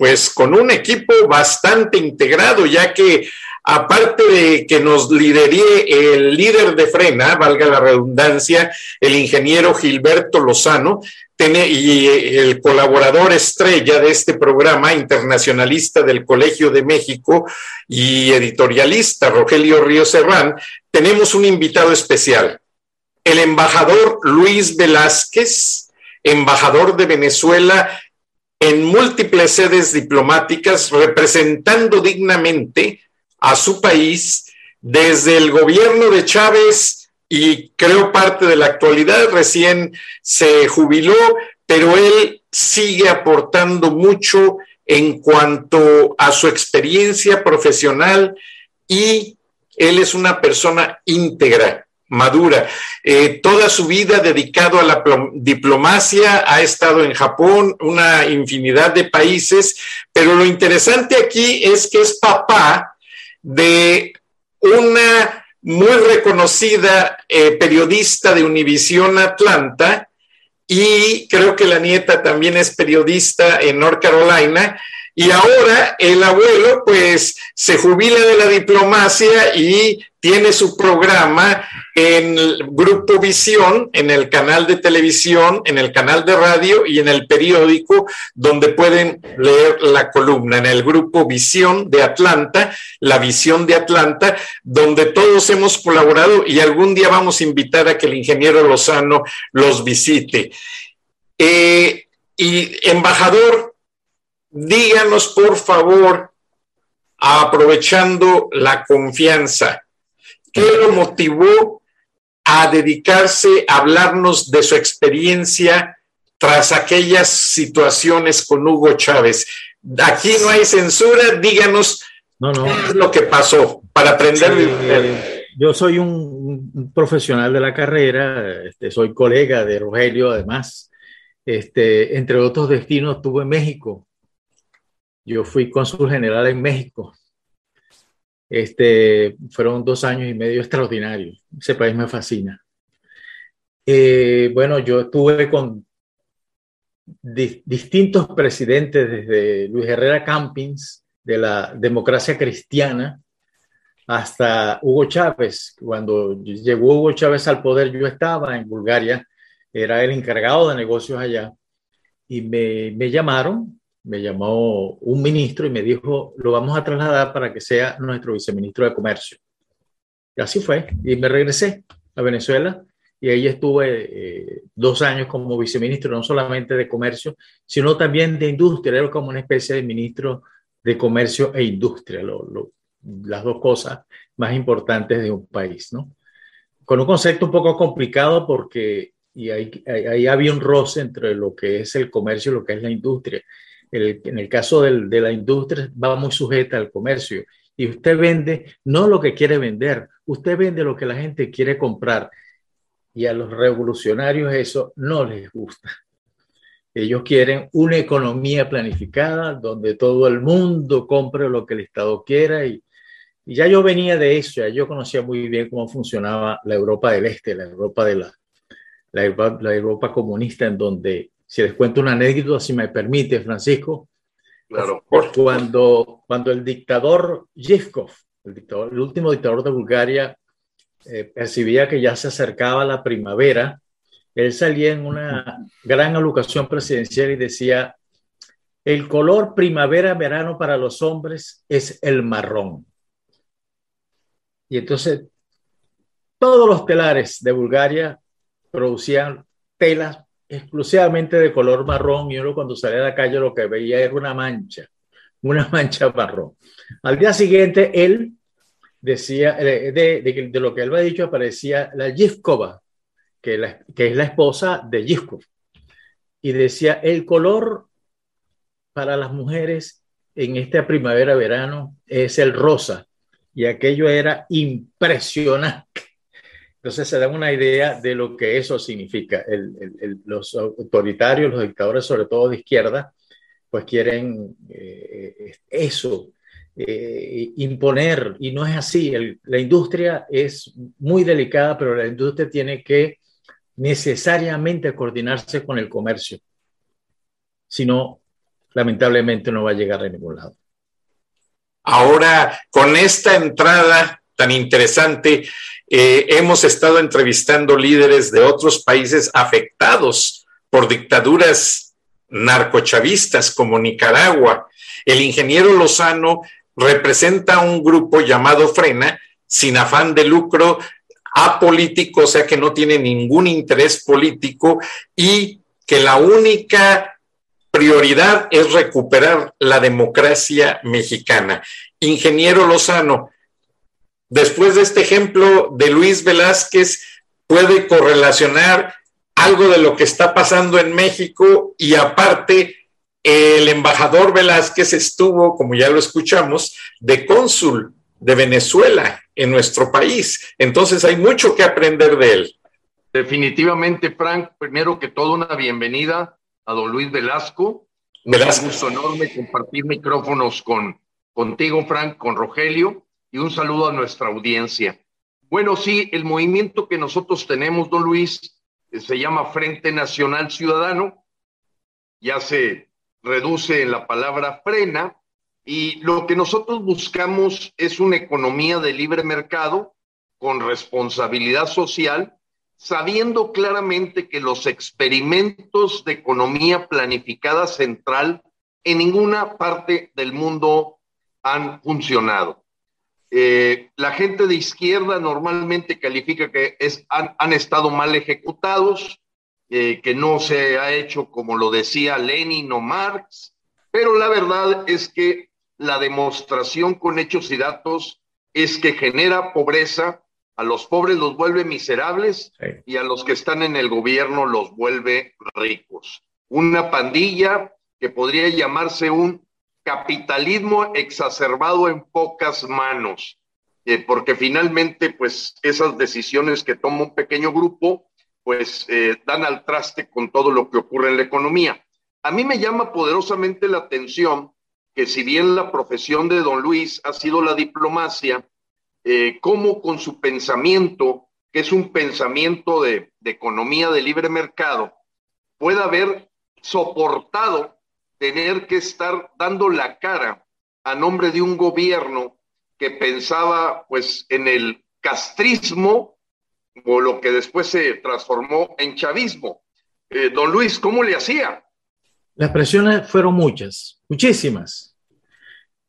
pues con un equipo bastante integrado, ya que aparte de que nos liderie el líder de frena, valga la redundancia, el ingeniero Gilberto Lozano, y el colaborador estrella de este programa, internacionalista del Colegio de México y editorialista Rogelio Río Serrán, tenemos un invitado especial, el embajador Luis Velázquez, embajador de Venezuela en múltiples sedes diplomáticas, representando dignamente a su país desde el gobierno de Chávez y creo parte de la actualidad, recién se jubiló, pero él sigue aportando mucho en cuanto a su experiencia profesional y él es una persona íntegra, madura. Eh, toda su vida dedicado a la diplomacia, ha estado en Japón, una infinidad de países, pero lo interesante aquí es que es papá de una muy reconocida eh, periodista de Univisión Atlanta y creo que la nieta también es periodista en North Carolina. Y ahora el abuelo pues se jubila de la diplomacia y tiene su programa en el Grupo Visión, en el canal de televisión, en el canal de radio y en el periódico, donde pueden leer la columna, en el Grupo Visión de Atlanta, la Visión de Atlanta, donde todos hemos colaborado y algún día vamos a invitar a que el ingeniero Lozano los visite. Eh, y embajador, díganos por favor, aprovechando la confianza, ¿Qué lo motivó a dedicarse a hablarnos de su experiencia tras aquellas situaciones con Hugo Chávez? Aquí no hay censura, díganos qué es lo que pasó para aprender. yo soy un, profesional de la carrera, este, soy colega de Rogelio, además. Este, entre otros destinos estuve en México. Yo fui cónsul general en México este, fueron dos años y medio extraordinarios. Ese país me fascina. Eh, bueno, yo estuve con distintos presidentes, desde Luis Herrera Campins, de la democracia cristiana, hasta Hugo Chávez. Cuando llegó Hugo Chávez al poder, yo estaba en Bulgaria, era el encargado de negocios allá, y me, me llamaron me llamó un ministro y me dijo, lo vamos a trasladar para que sea nuestro viceministro de Comercio. Y así fue. Y me regresé a Venezuela y ahí estuve eh, dos años como viceministro, no solamente de Comercio, sino también de Industria. Era como una especie de ministro de Comercio e Industria, las dos cosas más importantes de un país, ¿no? Con un concepto un poco complicado porque y ahí, ahí, había un roce entre lo que es el comercio y lo que es la industria en el caso de la industria va muy sujeta al comercio. Y usted vende no lo que quiere vender, usted vende lo que la gente quiere comprar. Y a los revolucionarios eso no les gusta. Ellos quieren una economía planificada donde todo el mundo compre lo que el Estado quiera. Y, ya yo venía de eso, ya yo conocía muy bien cómo funcionaba la Europa del Este, la Europa de la, la Europa comunista, en donde si les cuento una anécdota, si me permite, Francisco. Claro. Cuando, cuando el dictador Yevkov, el, dictador, el último dictador de Bulgaria, eh, percibía que ya se acercaba la primavera, él salía en una gran alocación presidencial y decía, el color primavera-verano para los hombres es el marrón. Y entonces todos los telares de Bulgaria producían telas exclusivamente de color marrón y uno cuando salía a la calle lo que veía era una mancha, una mancha marrón. Al día siguiente él decía, de, de, lo que él había dicho aparecía la Yivkova, que, que es la esposa de Yivkov, y decía, el color para las mujeres en esta primavera-verano es el rosa, y aquello era impresionante. Entonces se da una idea de lo que eso significa. los autoritarios, los dictadores, sobre todo de izquierda, pues quieren eh, eso, eh, imponer, y no es así. la industria es muy delicada, pero la industria tiene que necesariamente coordinarse con el comercio. Si no, lamentablemente no va a llegar a ningún lado. Ahora, con esta entrada tan interesante, eh, hemos estado entrevistando líderes de otros países afectados por dictaduras narcochavistas como Nicaragua. El ingeniero Lozano representa un grupo llamado Frena, sin afán de lucro, apolítico, o sea que no tiene ningún interés político y que la única prioridad es recuperar la democracia mexicana. Ingeniero Lozano, después de este ejemplo de Luis Velázquez, puede correlacionar algo de lo que está pasando en México y aparte el embajador Velázquez estuvo, como ya lo escuchamos, de cónsul de Venezuela en nuestro país. Entonces hay mucho que aprender de él. Definitivamente, Frank, primero que todo una bienvenida a don Luis Velasco. Velasco. Un gusto enorme compartir micrófonos con, contigo, Frank, con Rogelio, y un saludo a nuestra audiencia. Bueno, sí, el movimiento que nosotros tenemos, don Luis, eh, se llama Frente Nacional Ciudadano. Ya se reduce en la palabra frena y lo que nosotros buscamos es una economía de libre mercado con responsabilidad social, sabiendo claramente que los experimentos de economía planificada central en ninguna parte del mundo han funcionado. Eh, la gente de izquierda normalmente califica que es, han estado mal ejecutados, eh, que no se ha hecho como lo decía Lenin o Marx, pero la verdad es que la demostración con hechos y datos es que genera pobreza, a los pobres los vuelve miserables y a los que están en el gobierno los vuelve ricos. Una pandilla que podría llamarse un capitalismo exacerbado en pocas manos, eh, porque finalmente pues esas decisiones que toma un pequeño grupo pues eh, dan al traste con todo lo que ocurre en la economía. A mí me llama poderosamente la atención que si bien la profesión de don Luis ha sido la diplomacia, eh, como con su pensamiento, que es un pensamiento de, de economía de libre mercado, pueda haber soportado tener que estar dando la cara a nombre de un gobierno que pensaba pues en el castrismo o lo que después se transformó en chavismo. Eh, don Luis, ¿cómo le hacía? Las presiones fueron muchas, muchísimas.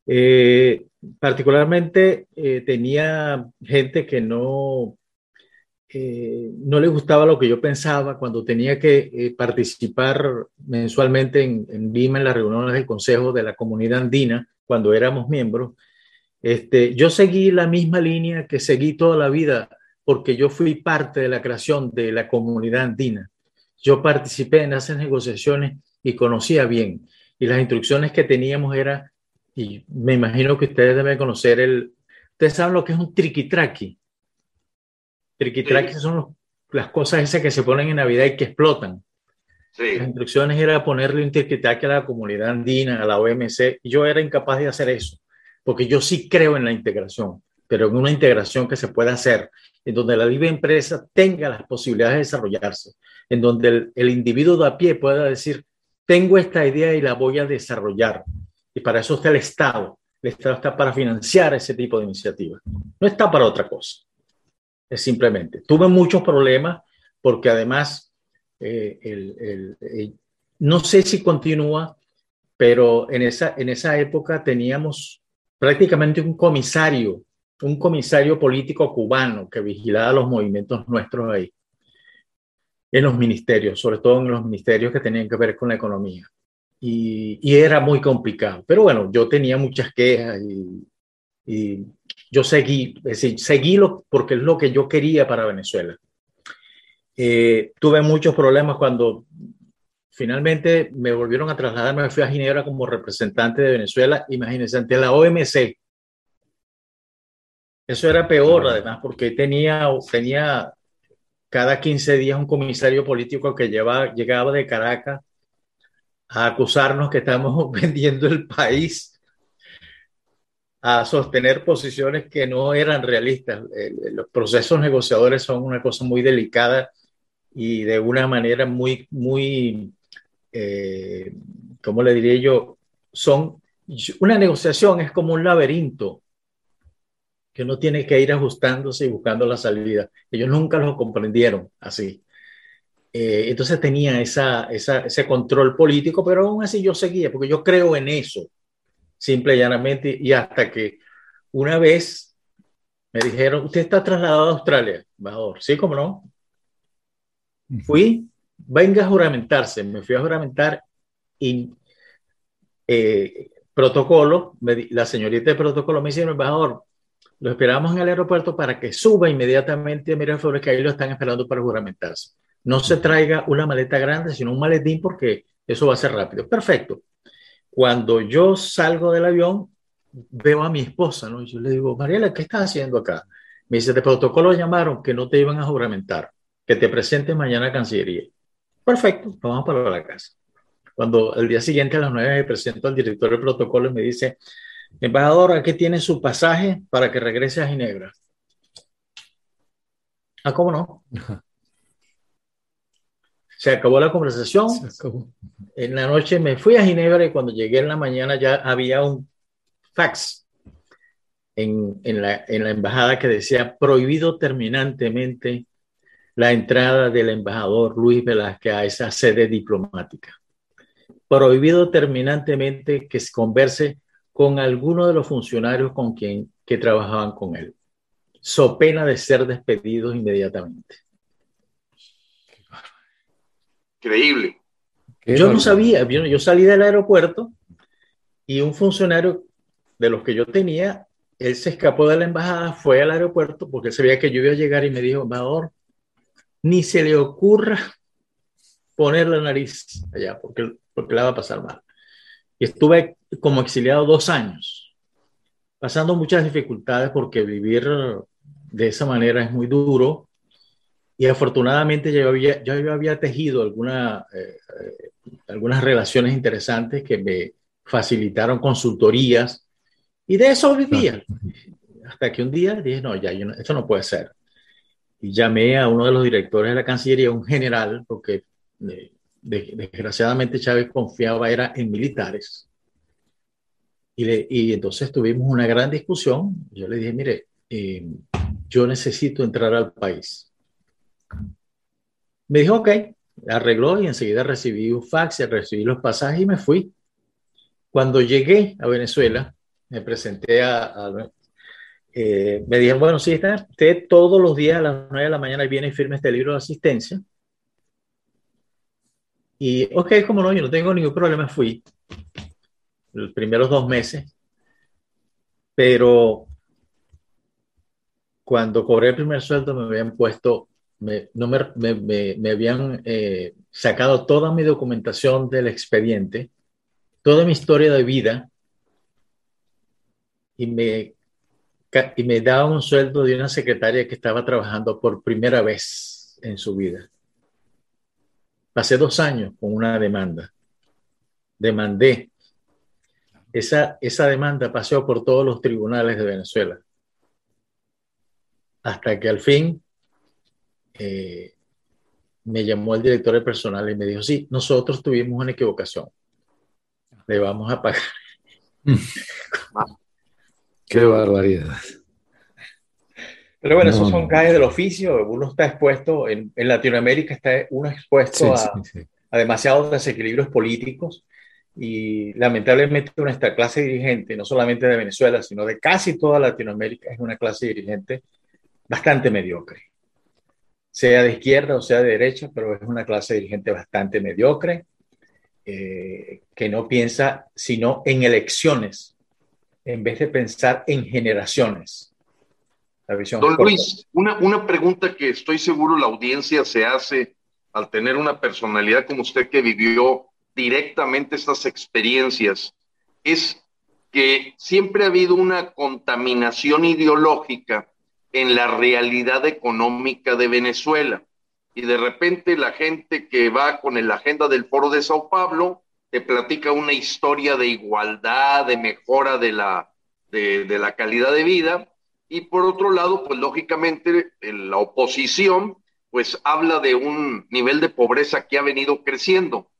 Eh, particularmente eh, tenía gente que no, no le gustaba lo que yo pensaba cuando tenía que participar mensualmente en, en Lima en las reuniones del Consejo de la Comunidad Andina, cuando éramos miembros. Este, yo seguí la misma línea que seguí toda la vida porque yo fui parte de la creación de la comunidad andina. Yo participé en esas negociaciones y conocía bien. Y las instrucciones que teníamos era, y me imagino que ustedes deben conocer el, ustedes saben lo que es un triquitraqui. Triquitraqui son las cosas esas que se ponen en Navidad y que explotan. Las instrucciones era ponerle un triquitraqui a la comunidad andina, a la OMC. Yo era incapaz de hacer eso, porque yo sí creo en la integración, pero en una integración que se pueda hacer en donde la libre empresa tenga las posibilidades de desarrollarse, en donde el, individuo de a pie pueda decir, tengo esta idea y la voy a desarrollar. Y para eso está el Estado. El Estado está para financiar ese tipo de iniciativas. No está para otra cosa. Simplemente. Tuve muchos problemas porque además, eh, no sé si continúa, pero en esa, en esa época teníamos prácticamente un comisario un comisario político cubano que vigilaba los movimientos nuestros ahí, en los ministerios, sobre todo en los ministerios que tenían que ver con la economía. Y, y era muy complicado. Pero bueno, yo tenía muchas quejas y, y yo seguí, es decir, seguí lo, porque es lo que yo quería para Venezuela. Eh, tuve muchos problemas cuando finalmente me volvieron a trasladar, me fui a Ginebra como representante de Venezuela, imagínense, ante la OMC. Eso era peor, además, porque tenía, tenía cada 15 días un comisario político que llevaba, llegaba de Caracas a acusarnos que estamos vendiendo el país, a sostener posiciones que no eran realistas. Los procesos negociadores son una cosa muy delicada y de una manera muy, muy eh, ¿cómo le diría yo? Son, una negociación es como un laberinto que uno tiene que ir ajustándose y buscando la salida. Ellos nunca lo comprendieron así. Eh, entonces tenía esa, ese control político, pero aún así yo seguía, porque yo creo en eso, simple y llanamente, y hasta que una vez me dijeron, usted está trasladado a Australia, embajador, sí, cómo no. Fui, venga a juramentarse. Me fui a juramentar y eh, protocolo, la señorita de protocolo me dice, embajador, lo esperamos en el aeropuerto para que suba inmediatamente a Miraflores, que ahí lo están esperando para juramentarse. No se traiga una maleta grande, sino un maletín porque eso va a ser rápido. Perfecto. Cuando yo salgo del avión, veo a mi esposa, ¿no? Y yo le digo, Mariela, ¿qué estás haciendo acá? Me dice, de protocolo llamaron que no te iban a juramentar, que te presentes mañana a Cancillería. Perfecto, vamos para la casa. Cuando el día siguiente a las nueve me presento al director del protocolo y me dice, embajador, aquí tiene su pasaje para que regrese a Ginebra. Ah, ¿cómo no? Se acabó la conversación. En la noche me fui a Ginebra y cuando llegué en la mañana ya había un fax en, en, la, en la embajada que decía prohibido terminantemente la entrada del embajador Luis Velázquez a esa sede diplomática. Prohibido terminantemente que se converse con alguno de los funcionarios con quien que trabajaban con él, so pena de ser despedidos inmediatamente. Increíble. Yo no sabía, yo salí del aeropuerto y un funcionario de los que yo tenía, él se escapó de la embajada, fue al aeropuerto porque sabía que yo iba a llegar y me dijo, embajador, ni se le ocurra poner la nariz allá, porque, porque la va a pasar mal. Y estuve como exiliado dos años, pasando muchas dificultades porque vivir de esa manera es muy duro. Y afortunadamente yo había, yo había tejido alguna, eh, eh, algunas relaciones interesantes que me facilitaron consultorías y de eso vivía. Hasta que un día dije, no, ya, esto no puede ser y llamé a uno de los directores de la Cancillería, un general, porque eh, desgraciadamente Chávez confiaba era en militares. Y, y, entonces tuvimos una gran discusión. Yo le dije, mire, eh, yo necesito entrar al país. Me dijo, ok, arregló y enseguida recibí un fax, recibí los pasajes y me fui. Cuando llegué a Venezuela, me presenté a, eh, me dijeron, bueno, sí, está, usted todos los días a las 9 de la mañana viene y firma este libro de asistencia. Y, ok, como no, yo no tengo ningún problema, fui los primeros dos meses, pero cuando cobré el primer sueldo me habían puesto, me, no me, me, me habían eh, sacado toda mi documentación del expediente, toda mi historia de vida, y me y me daba un sueldo de una secretaria que estaba trabajando por primera vez en su vida. Pasé dos años con una demanda. Demandé. Esa, esa demanda pasó por todos los tribunales de Venezuela. Hasta que al fin eh, me llamó el director de personal y me dijo, sí, nosotros tuvimos una equivocación. Le vamos a pagar. Qué barbaridad. Pero bueno, esos son caes del oficio. Uno está expuesto, en, Latinoamérica está uno expuesto a, demasiados desequilibrios políticos y lamentablemente nuestra clase dirigente, no solamente de Venezuela, sino de casi toda Latinoamérica, es una clase dirigente bastante mediocre, sea de izquierda o sea de derecha, pero es una clase dirigente bastante mediocre, eh, que no piensa sino en elecciones, en vez de pensar en generaciones. La visión Don Luis, una, una pregunta que estoy seguro la audiencia se hace al tener una personalidad como usted que vivió directamente estas experiencias, es que siempre ha habido una contaminación ideológica en la realidad económica de Venezuela. Y de repente la gente que va con la agenda del Foro de Sao Paulo te platica una historia de igualdad, de mejora de la, de la calidad de vida. Y por otro lado, pues lógicamente la oposición pues habla de un nivel de pobreza que ha venido creciendo.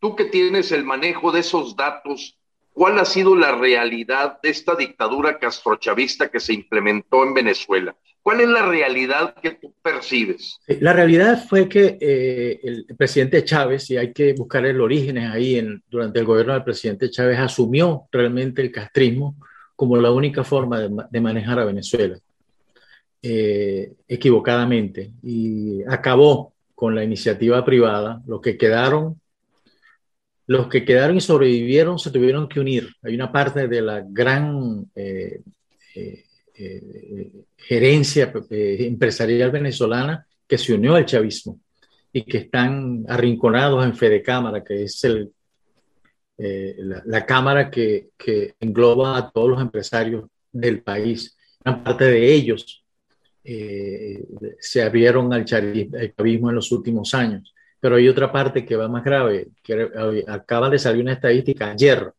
Tú que tienes el manejo de esos datos, ¿cuál ha sido la realidad de esta dictadura castrochavista que se implementó en Venezuela? ¿Cuál es la realidad que tú percibes? La realidad fue que eh, el presidente Chávez, y hay que buscar el origen ahí, durante el gobierno del presidente Chávez, asumió realmente el castrismo como la única forma de manejar a Venezuela. Eh, equivocadamente y acabó con la iniciativa privada. Los que quedaron, los que quedaron y sobrevivieron se tuvieron que unir. Hay una parte de la gran eh, eh, gerencia empresarial venezolana que se unió al chavismo y que están arrinconados en Fede Cámara, que es el, la, cámara que, que engloba a todos los empresarios del país. Una parte de ellos eh, se abrieron al chavismo en los últimos años. Pero hay otra parte que va más grave, que acaba de salir una estadística ayer.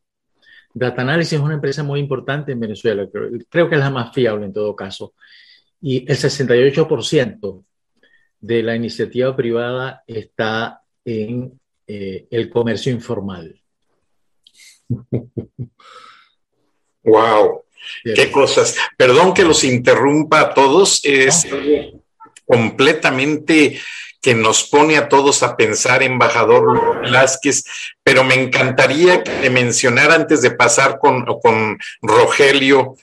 Data Analysis es una empresa muy importante en Venezuela, creo, que es la más fiable en todo caso. Y el 68% de la iniciativa privada está en eh, el comercio informal. Wow. Qué cosas. Perdón que los interrumpa a todos, es completamente que nos pone a todos a pensar, embajador Velázquez, pero me encantaría que mencionar antes de pasar con, con Rogelio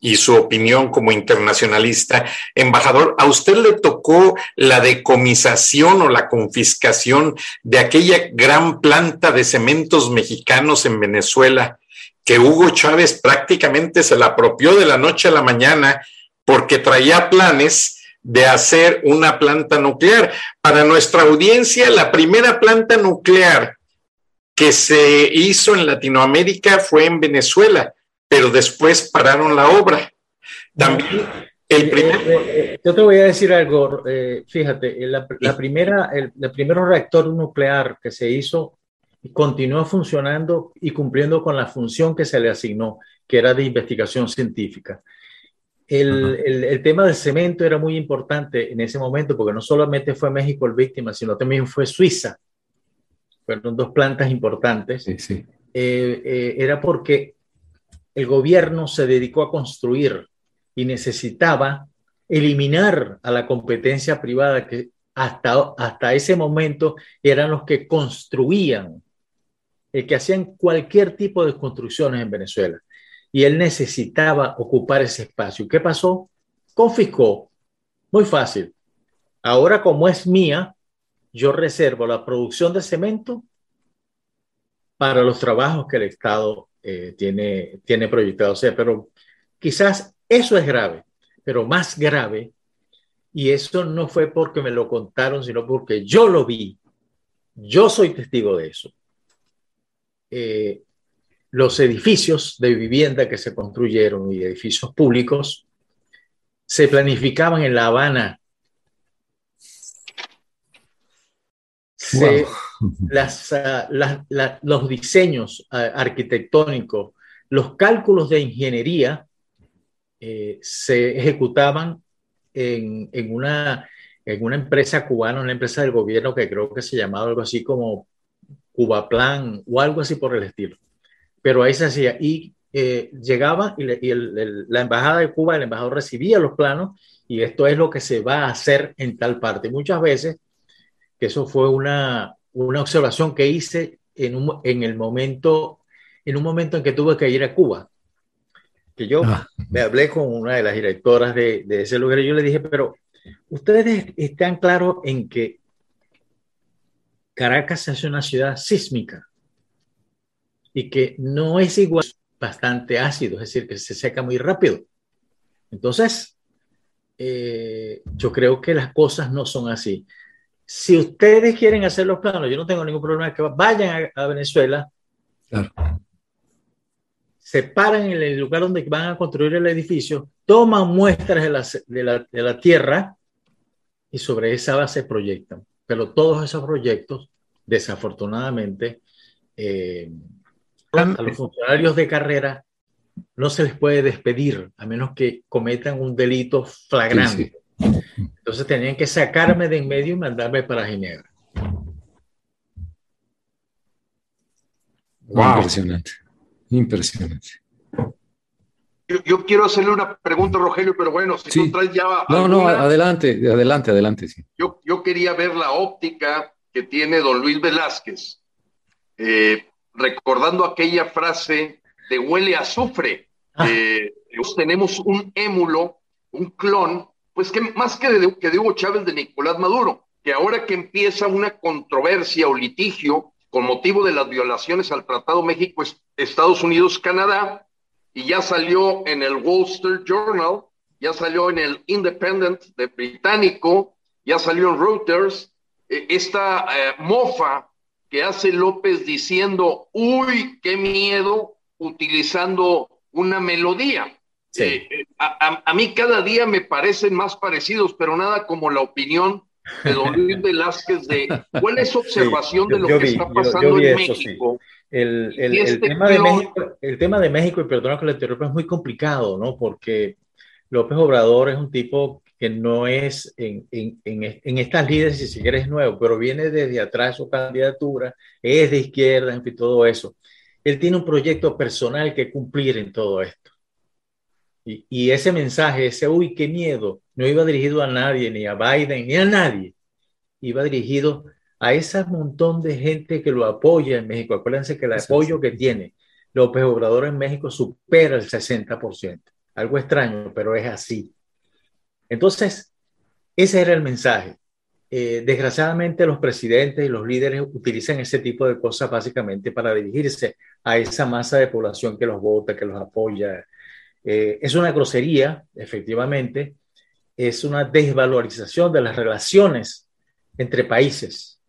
y su opinión como internacionalista. Embajador, ¿a usted le tocó la decomisación o la confiscación de aquella gran planta de cementos mexicanos en Venezuela? que Hugo Chávez prácticamente se la apropió de la noche a la mañana porque traía planes de hacer una planta nuclear. Para nuestra audiencia, la primera planta nuclear que se hizo en Latinoamérica fue en Venezuela, pero después pararon la obra. También el primer... Eh, eh, yo te voy a decir algo, eh, fíjate, la, primera, el, el primer reactor nuclear que se hizo continuó funcionando y cumpliendo con la función que se le asignó, que era de investigación científica. El, el, tema del cemento era muy importante en ese momento porque no solamente fue México el víctima, sino también fue Suiza. Fueron dos plantas importantes. Sí, sí. Eh, eh, era porque el gobierno se dedicó a construir y necesitaba eliminar a la competencia privada que hasta, hasta ese momento eran los que construían que hacían cualquier tipo de construcciones en Venezuela. Y él necesitaba ocupar ese espacio. ¿Qué pasó? Confiscó. Muy fácil. Ahora, como es mía, yo reservo la producción de cemento para los trabajos que el Estado eh, tiene, tiene proyectado. O sea, pero quizás eso es grave, pero más grave, y eso no fue porque me lo contaron, sino porque yo lo vi. Yo soy testigo de eso. Eh, los edificios de vivienda que se construyeron y edificios públicos se planificaban en La Habana. Ah, los diseños ah, arquitectónicos, los cálculos de ingeniería eh, se ejecutaban en, una, en una empresa cubana, una empresa del gobierno que creo que se llamaba algo así como Cuba Plan o algo así por el estilo. Pero ahí se hacía y eh, llegaba y, la embajada de Cuba, el embajador recibía los planos y esto es lo que se va a hacer en tal parte. Muchas veces, que eso fue una, una observación que hice en, un, en el momento, en un momento en que tuve que ir a Cuba. Que yo ah. me hablé con una de las directoras de, de ese lugar y yo le dije, pero ustedes están claros en que Caracas es una ciudad sísmica y que no es igual, bastante ácido, es decir, que se seca muy rápido. Entonces, eh, yo creo que las cosas no son así. Si ustedes quieren hacer los planos, yo no tengo ningún problema que vayan a, Venezuela, se paran en el lugar donde van a construir el edificio, toman muestras de la, de la, de la tierra y sobre esa base proyectan. Pero todos esos proyectos, desafortunadamente, eh, a los funcionarios de carrera no se les puede despedir a menos que cometan un delito flagrante. Entonces tenían que sacarme de en medio y mandarme para Ginebra. Impresionante. Impresionante. Yo, quiero hacerle una pregunta, Rogelio, pero bueno, si tú traes ya. No, no, adelante, adelante, adelante. Sí. Yo, yo quería ver la óptica que tiene don Luis Velázquez, eh, recordando aquella frase de huele a azufre. Ah. tenemos un émulo, un clon, pues que más que de, que de Hugo Chávez de Nicolás Maduro, que ahora que empieza una controversia o litigio con motivo de las violaciones al Tratado México, Estados Unidos, Canadá, y ya salió en el Wall Street Journal, ya salió en el Independent de británico, ya salió en Reuters, eh, esta eh, mofa que hace López diciendo, uy, qué miedo, utilizando una melodía. Eh, a, mí cada día me parecen más parecidos, pero nada como la opinión de don Luis Velázquez de cuál es su observación de lo que está pasando en México. El, el, este tema de México, el tema de México, y perdona que le interrumpa, es muy complicado, ¿no? Porque López Obrador es un tipo que no es en, en, en, estas líderes, si siquiera es nuevo, pero viene desde atrás su candidatura, es de izquierda, en fin, todo eso. Él tiene un proyecto personal que cumplir en todo esto. Y, y ese mensaje, ese, uy, qué miedo, no iba dirigido a nadie, ni a Biden, ni a nadie. Iba dirigido a ese montón de gente que lo apoya en México. Acuérdense que el apoyo que tiene López Obrador en México supera el 60%. Algo extraño, pero es así. Entonces, ese era el mensaje. Eh, desgraciadamente los presidentes y los líderes utilizan ese tipo de cosas básicamente para dirigirse a esa masa de población que los vota, que los apoya. Eh, es una grosería, efectivamente, es una desvalorización de las relaciones entre países.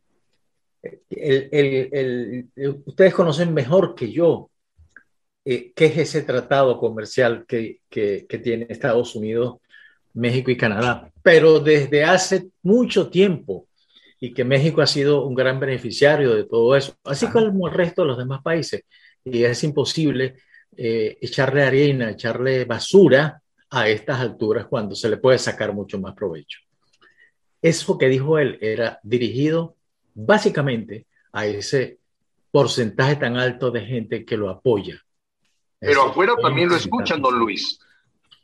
ustedes conocen mejor que yo eh, qué es ese tratado comercial que tiene Estados Unidos México y Canadá, pero desde hace mucho tiempo y que México ha sido un gran beneficiario de todo eso, así como el resto de los demás países. Y es imposible eh, echarle arena, echarle basura a estas alturas cuando se le puede sacar mucho más provecho. Eso que dijo él era dirigido básicamente a ese porcentaje tan alto de gente que lo apoya. Pero afuera también lo escuchan, don Luis.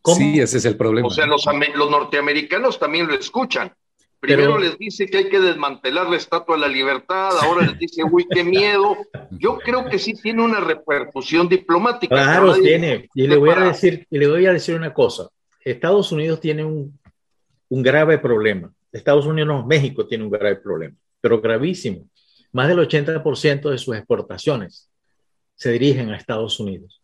Sí, ese es el problema. O sea, los, norteamericanos también lo escuchan. Primero les dice que hay que desmantelar la Estatua de la Libertad, ahora les dice, uy, qué miedo. Yo creo que sí tiene una repercusión diplomática. Claro, tiene. Y le, voy a decir, y le voy a decir una cosa. Estados Unidos tiene un, un grave problema. Estados Unidos, no, México tiene un grave problema, pero gravísimo. Más del 80% de sus exportaciones se dirigen a Estados Unidos.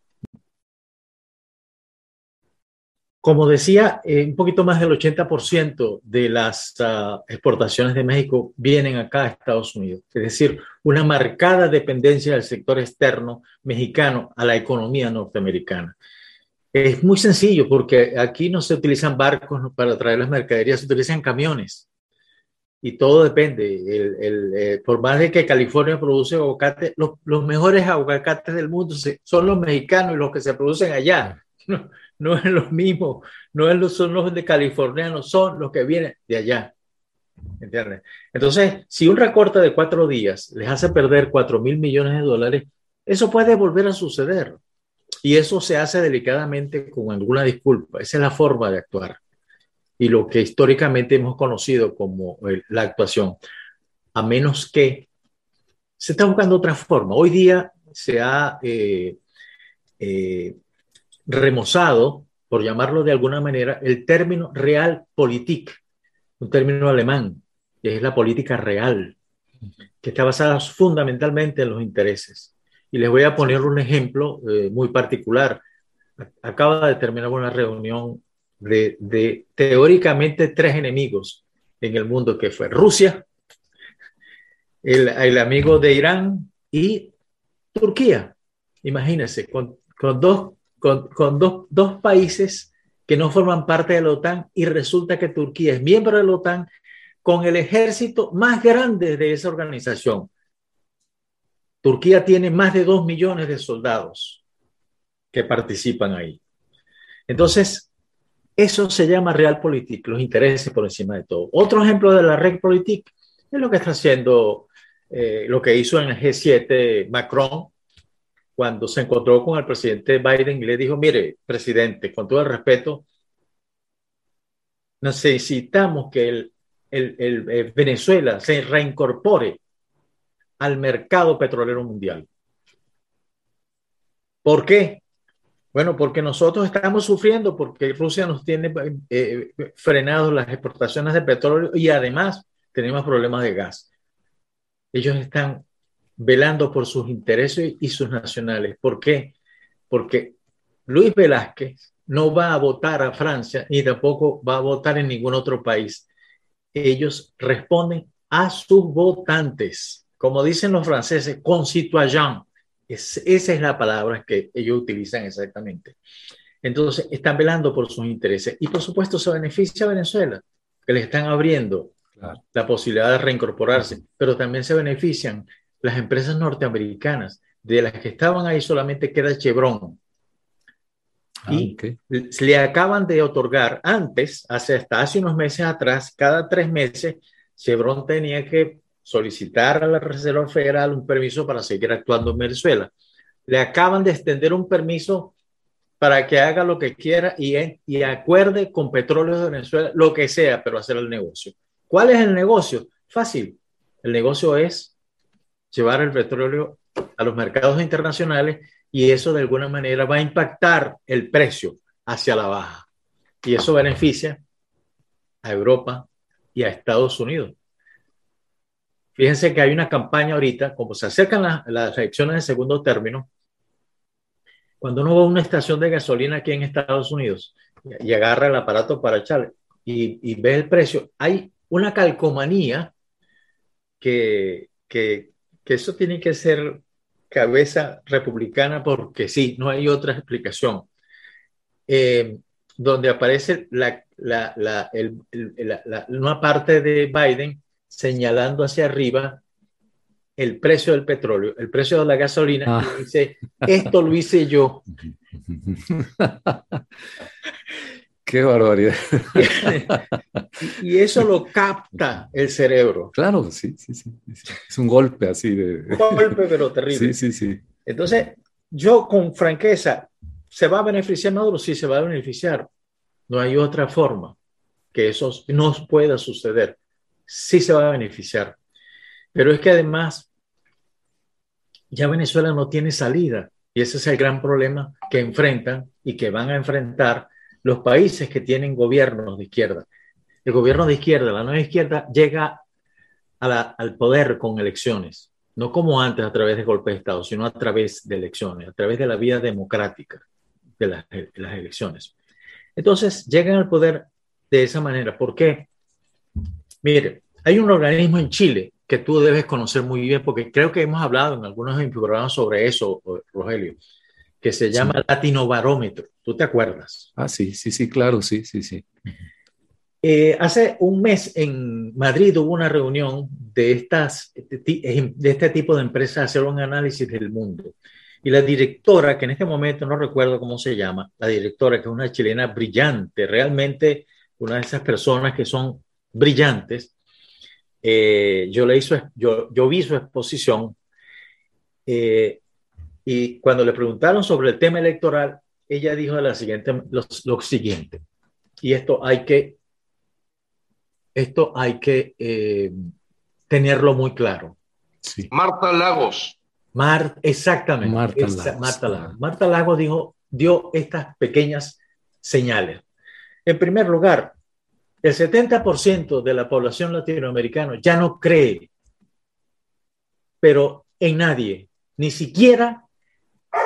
Como decía, eh, un poquito más del 80% de las ah, exportaciones de México vienen acá a Estados Unidos, es decir, una marcada dependencia del sector externo mexicano a la economía norteamericana. Es muy sencillo porque aquí no se utilizan barcos para traer las mercaderías, se utilizan camiones. Y todo depende. El, eh, por más de que California produce aguacate, los, los mejores aguacates del mundo son los mexicanos y los que se producen allá no es lo mismo, no son los de California, no son los que vienen de allá. ¿Entiendes? Entonces, si un recorte de cuatro días les hace perder cuatro mil millones de dólares, eso puede volver a suceder. Y eso se hace delicadamente con alguna disculpa. Esa es la forma de actuar. Y lo que históricamente hemos conocido como la actuación. A menos que se está buscando otra forma. Hoy día se ha eh, eh, remozado, por llamarlo de alguna manera, el término realpolitik, un término alemán, que es la política real, que está basada fundamentalmente en los intereses. Y les voy a poner un ejemplo eh, muy particular. Acaba de terminar una reunión de, teóricamente tres enemigos en el mundo, que fue Rusia, el, amigo de Irán y Turquía. Imagínense, con, dos, con, dos, dos países que no forman parte de la OTAN y resulta que Turquía es miembro de la OTAN con el ejército más grande de esa organización. Turquía tiene más de dos millones de soldados que participan ahí. Entonces, eso se llama realpolitik, los intereses por encima de todo. Otro ejemplo de la realpolitik es lo que está haciendo, eh, lo que hizo en el G7 Macron cuando se encontró con el presidente Biden y le dijo, mire, presidente, con todo el respeto, necesitamos que el, el, Venezuela se reincorpore al mercado petrolero mundial. ¿Por qué? Bueno, porque nosotros estamos sufriendo porque Rusia nos tiene eh, frenados las exportaciones de petróleo y además tenemos problemas de gas. Ellos están velando por sus intereses y sus nacionales. ¿Por qué? Porque Luis Velázquez no va a votar a Francia ni tampoco va a votar en ningún otro país. Ellos responden a sus votantes. Como dicen los franceses, concitoyens esa es la palabra que ellos utilizan exactamente. Entonces, están velando por sus intereses. Y por supuesto, se beneficia a Venezuela, que le están abriendo la posibilidad de reincorporarse, pero también se benefician las empresas norteamericanas. De las que estaban ahí solamente queda Chevron. Ah, y le acaban de otorgar antes, hace, hasta hace unos meses atrás, cada tres meses, Chevron tenía que solicitar a la Reserva Federal un permiso para seguir actuando en Venezuela. Le acaban de extender un permiso para que haga lo que quiera y, y acuerde con Petróleo de Venezuela, lo que sea, pero hacer el negocio. ¿Cuál es el negocio? Fácil. El negocio es llevar el petróleo a los mercados internacionales y eso de alguna manera va a impactar el precio hacia la baja. Y eso beneficia a Europa y a Estados Unidos. Fíjense que hay una campaña ahorita, como se acercan las, elecciones de segundo término, cuando uno va a una estación de gasolina aquí en Estados Unidos y, agarra el aparato para echarle y, ve el precio, hay una calcomanía que, que, eso tiene que ser cabeza republicana porque sí, no hay otra explicación. Eh, donde aparece la, una parte de Biden señalando hacia arriba el precio del petróleo, el precio de la gasolina, y ah. dice, esto lo hice yo. Qué barbaridad. y eso lo capta el cerebro. Claro, sí, sí, sí. Es un golpe así de... Un golpe, pero terrible. Sí, sí, sí. Entonces, yo con franqueza, ¿se va a beneficiar Maduro? Sí, se va a beneficiar. No hay otra forma que eso no pueda suceder sí se va a beneficiar. Pero es que además ya Venezuela no tiene salida y ese es el gran problema que enfrentan y que van a enfrentar los países que tienen gobiernos de izquierda. El gobierno de izquierda, la nueva izquierda, llega al poder con elecciones, no como antes a través de golpes de Estado, sino a través de elecciones, a través de la vía democrática de las, elecciones. Entonces, llegan al poder de esa manera. ¿Por qué? Mire, hay un organismo en Chile que tú debes conocer muy bien, porque creo que hemos hablado en algunos de programas sobre eso, Rogelio, que se llama Latino Barómetro. ¿Tú te acuerdas? Ah, sí, sí, sí, claro, sí, sí, sí. Eh, hace un mes en Madrid hubo una reunión de, estas, de este tipo de empresas, hacer un análisis del mundo. Y la directora, que en este momento no recuerdo cómo se llama, la directora, que es una chilena brillante, realmente una de esas personas que son brillantes. Eh, yo, le hizo, yo, yo vi su exposición eh, y cuando le preguntaron sobre el tema electoral, ella dijo la siguiente, lo, siguiente, y esto hay que, esto hay que eh, tenerlo muy claro. Marta Lagos. Mar, exactamente. Marta, Lagos. Marta Lagos. Marta Lagos dijo, dio estas pequeñas señales. En primer lugar, el 70% de la población latinoamericana ya no cree, pero en nadie, ni siquiera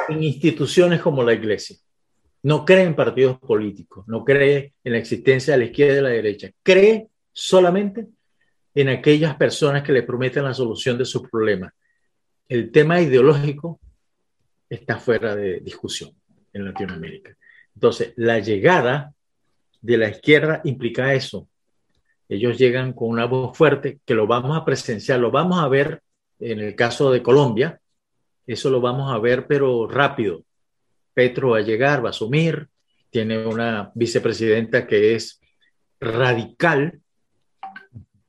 en instituciones como la iglesia. No cree en partidos políticos, no cree en la existencia de la izquierda y de la derecha. Cree solamente en aquellas personas que le prometen la solución de sus problemas. El tema ideológico está fuera de discusión en Latinoamérica. Entonces, la llegada de la izquierda implica eso. Ellos llegan con una voz fuerte que lo vamos a presenciar, lo vamos a ver en el caso de Colombia, eso lo vamos a ver, pero rápido. Petro va a llegar, va a asumir, tiene una vicepresidenta que es radical.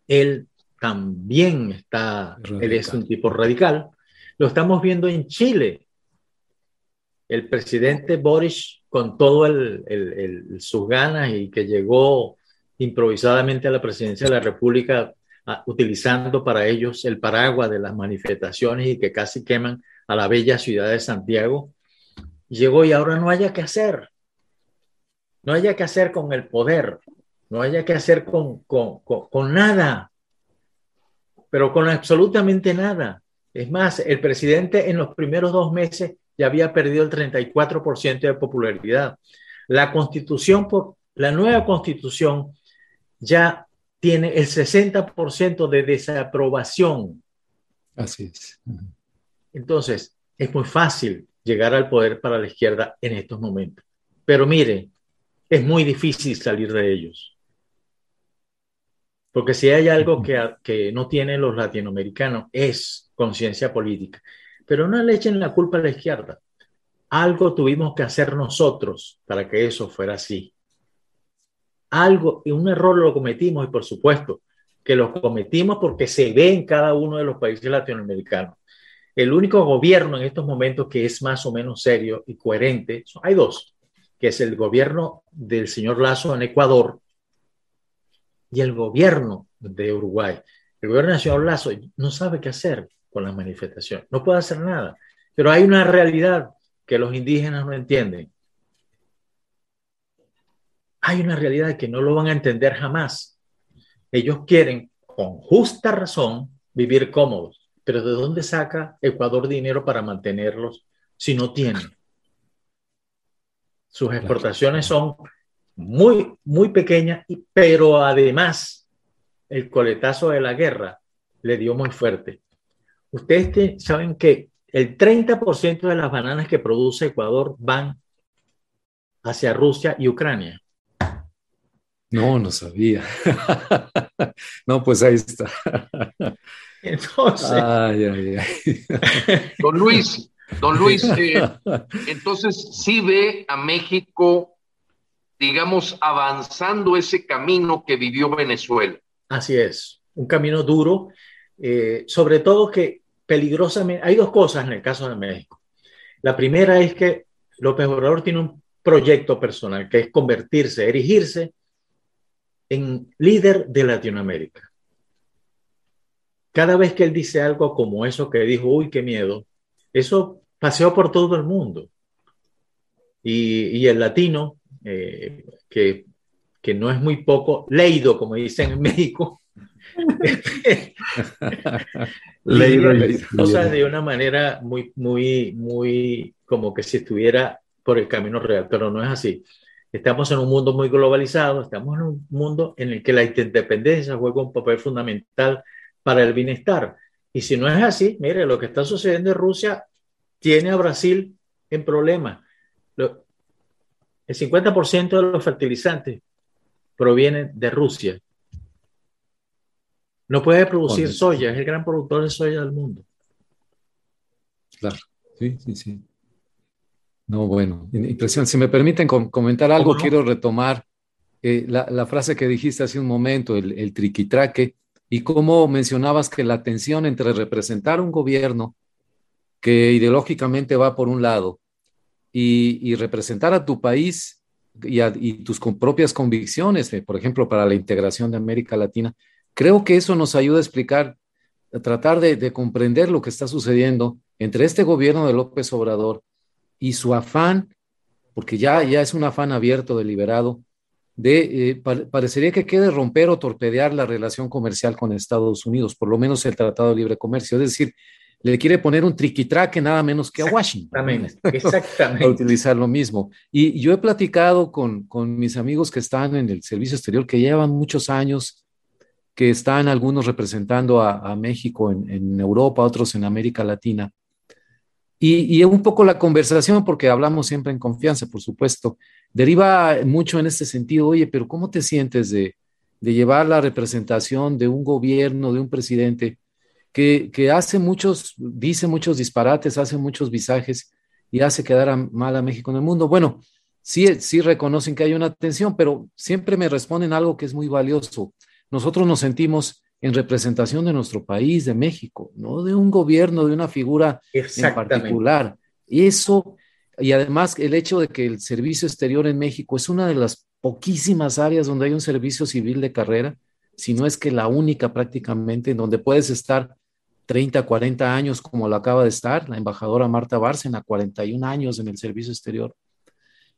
Él también está, él es un tipo radical. Lo estamos viendo en Chile. El presidente Boris con todo el, sus ganas y que llegó improvisadamente a la presidencia de la República utilizando para ellos el paraguas de las manifestaciones y que casi queman a la bella ciudad de Santiago, llegó y ahora no haya que hacer. No haya que hacer con el poder, no haya que hacer con, con, con nada, pero con absolutamente nada. Es más, el presidente en los primeros dos meses ya había perdido el 34% de popularidad. La constitución, la nueva constitución ya tiene el 60% de desaprobación. Así es. Entonces, es muy fácil llegar al poder para la izquierda en estos momentos. Pero mire, es muy difícil salir de ellos. Porque si hay algo que, no tienen los latinoamericanos es conciencia política. Pero no le echen la culpa a la izquierda. Algo tuvimos que hacer nosotros para que eso fuera así. Algo, y un error lo cometimos y por supuesto que lo cometimos porque se ve en cada uno de los países latinoamericanos. El único gobierno en estos momentos que es más o menos serio y coherente, hay dos, que es el gobierno del señor Lazo en Ecuador y el gobierno de Uruguay. El gobierno del señor Lazo no sabe qué hacer con la manifestación. No puede hacer nada. Pero hay una realidad que los indígenas no entienden. Hay una realidad que no lo van a entender jamás. Ellos quieren, con justa razón, vivir cómodos. Pero ¿de dónde saca Ecuador dinero para mantenerlos si no tiene? Sus exportaciones son muy, muy pequeñas, pero además el coletazo de la guerra le dio muy fuerte. Ustedes saben que el 30% de las bananas que produce Ecuador van hacia Rusia y Ucrania. No, no sabía. no, pues ahí está. Entonces, don Luis, don Luis, eh, entonces sí ve a México, digamos, avanzando ese camino que vivió Venezuela. Así es, un camino duro eh, sobre todo que peligrosamente, hay dos cosas en el caso de México. La primera es que López Obrador tiene un proyecto personal, que es convertirse, erigirse en líder de Latinoamérica. Cada vez que él dice algo como eso que dijo, uy, qué miedo, eso paseó por todo el mundo. Y, el latino, eh, que, que no es muy poco leído, como dicen en México, cosas de una manera muy, muy, muy como que si estuviera por el camino real, pero no es así. Estamos en un mundo muy globalizado, estamos en un mundo en el que la interdependencia juega un papel fundamental para el bienestar. Y si no es así, mire, lo que está sucediendo en Rusia tiene a Brasil en problemas. el 50% de los fertilizantes provienen de Rusia. No puede producir soya, es el gran productor de soya del mundo. Claro, sí, sí, sí. No, bueno, impresión. Si me permiten comentar algo, quiero retomar eh, la, frase que dijiste hace un momento, el, el triquitraque, y cómo mencionabas que la tensión entre representar un gobierno que ideológicamente va por un lado y, representar a tu país y, tus propias convicciones, eh, por ejemplo, para la integración de América Latina, Creo que eso nos ayuda a explicar tratar de, comprender lo que está sucediendo entre este gobierno de López Obrador y su afán, porque ya, ya es un afán abierto, deliberado, de, eh, parecería que quede romper o torpedear la relación comercial con Estados Unidos, por lo menos el Tratado de Libre Comercio. Es decir, le quiere poner un triquitraque nada menos que a Washington. Exactamente. a utilizar lo mismo. Y yo he platicado con, con mis amigos que están en el servicio exterior, que llevan muchos años, que están algunos representando a, México en, en, Europa, otros en América Latina. Y, y, un poco la conversación, porque hablamos siempre en confianza, por supuesto, deriva mucho en este sentido, oye, pero ¿cómo te sientes de, llevar la representación de un gobierno, de un presidente? que, hace muchos, dice muchos disparates, hace muchos visajes y hace quedar mal a México en el mundo. Bueno, sí, sí reconocen que hay una tensión, pero siempre me responden algo que es muy valioso. Nosotros nos sentimos en representación de nuestro país, de México, no de un gobierno, de una figura en particular. Y eso, y además el hecho de que el servicio exterior en México es una de las poquísimas áreas donde hay un servicio civil de carrera, si no es que la única prácticamente, en donde puedes estar 30, 40 años como lo acaba de estar, la embajadora Marta Bárcena, 41 años en el servicio exterior,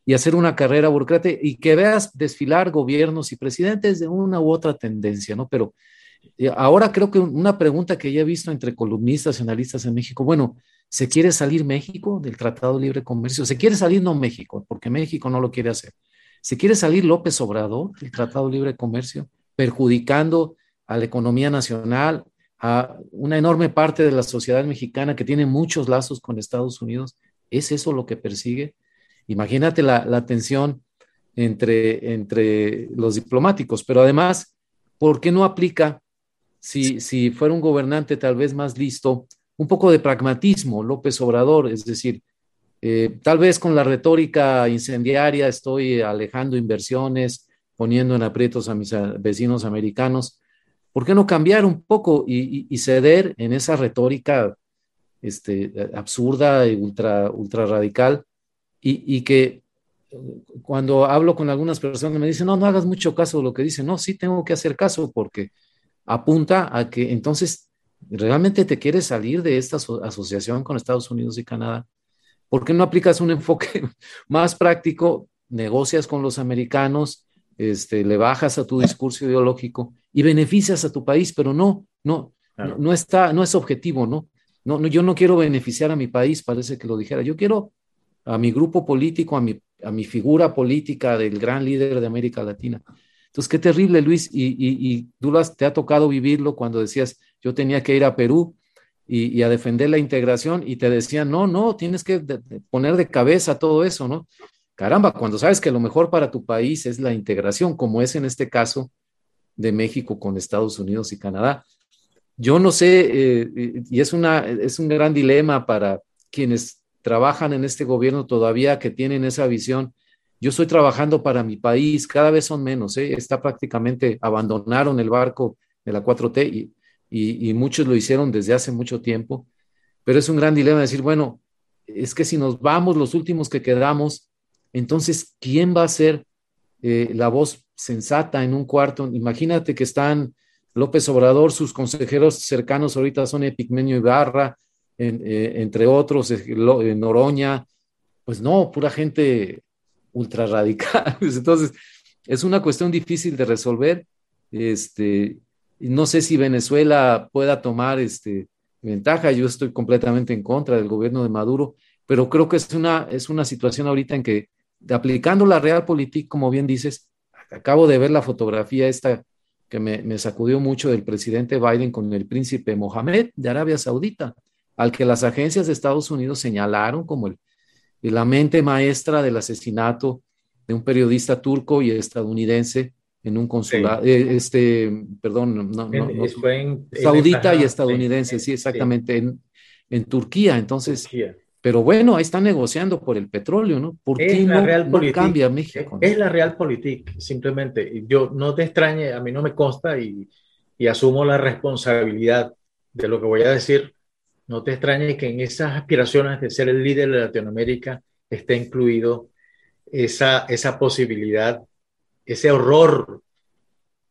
y hacer una carrera burocrática y que veas desfilar gobiernos y presidentes de una u otra tendencia, ¿no? Pero ahora creo que una pregunta que ya he visto entre columnistas y analistas en México, bueno, ¿se quiere salir México del Tratado de Libre Comercio? ¿Se quiere salir no México? Porque México no lo quiere hacer. ¿Se quiere salir López Obrador del Tratado de Libre Comercio, perjudicando a la economía nacional, a una enorme parte de la sociedad mexicana que tiene muchos lazos con Estados Unidos. ¿Es eso lo que persigue? Imagínate la, tensión entre, entre los diplomáticos, pero además, ¿por qué no aplica, si, si fuera un gobernante tal vez más listo, un poco de pragmatismo, López Obrador? Es decir, eh, tal vez con la retórica incendiaria estoy alejando inversiones, poniendo en aprietos a mis vecinos americanos, ¿Por qué no cambiar un poco y, ceder en esa retórica este, absurda y ultra, ultra radical? Y, que cuando hablo con algunas personas me dicen, no, no hagas mucho caso de lo que dicen. No, sí tengo que hacer caso porque apunta a que entonces realmente te quieres salir de esta asociación con Estados Unidos y Canadá. ¿Por qué no aplicas un enfoque más práctico? Negocias con los americanos, este, le bajas a tu discurso ideológico y beneficias a tu país, pero no, no, no, está, no es objetivo, ¿no? ¿no? No, yo no quiero beneficiar a mi país, parece que lo dijera. Yo quiero a mi grupo político, a mi, a mi figura política del gran líder de América Latina. Entonces, qué terrible, Luis, y, y, tú te ha tocado vivirlo cuando decías, yo tenía que ir a Perú y, a defender la integración y te decían, no, no, tienes que poner de cabeza todo eso, ¿no? caramba, cuando sabes que lo mejor para tu país es la integración, como es en este caso de México con Estados Unidos y Canadá. Yo no sé, eh, y es, una, es un gran dilema para quienes trabajan en este gobierno todavía que tienen esa visión. Yo estoy trabajando para mi país, cada vez son menos, ¿eh? está prácticamente, abandonaron el barco de la 4T y, muchos lo hicieron desde hace mucho tiempo, pero es un gran dilema decir, bueno, es que si nos vamos, los últimos que quedamos, entonces, ¿quién va a ser eh, la voz sensata en un cuarto? Imagínate que están López Obrador, sus consejeros cercanos ahorita son Epigmenio Ibarra, eh, entre otros, Noroña, pues no, pura gente ultra radical. Entonces, es una cuestión difícil de resolver. Este, no sé si Venezuela pueda tomar este, ventaja, yo estoy completamente en contra del gobierno de Maduro, pero creo que es una, es una situación ahorita en que aplicando la realpolitik, como bien dices, acabo de ver la fotografía esta que me, sacudió mucho del presidente Biden con el príncipe Mohammed de Arabia Saudita, al que las agencias de Estados Unidos señalaron como el, la mente maestra del asesinato de un periodista turco y estadounidense en un consulado, eh, este, perdón, no, saudita y estadounidense, sí, exactamente, En, en, Turquía. Entonces, pero bueno, ahí están negociando por el petróleo, ¿no? ¿Por qué no, cambia México? Es, la realpolitik, simplemente. Yo no te extrañe, a mí no me consta y, y, asumo la responsabilidad de lo que voy a decir. No te extrañe que en esas aspiraciones de ser el líder de Latinoamérica esté incluido esa, esa posibilidad, ese horror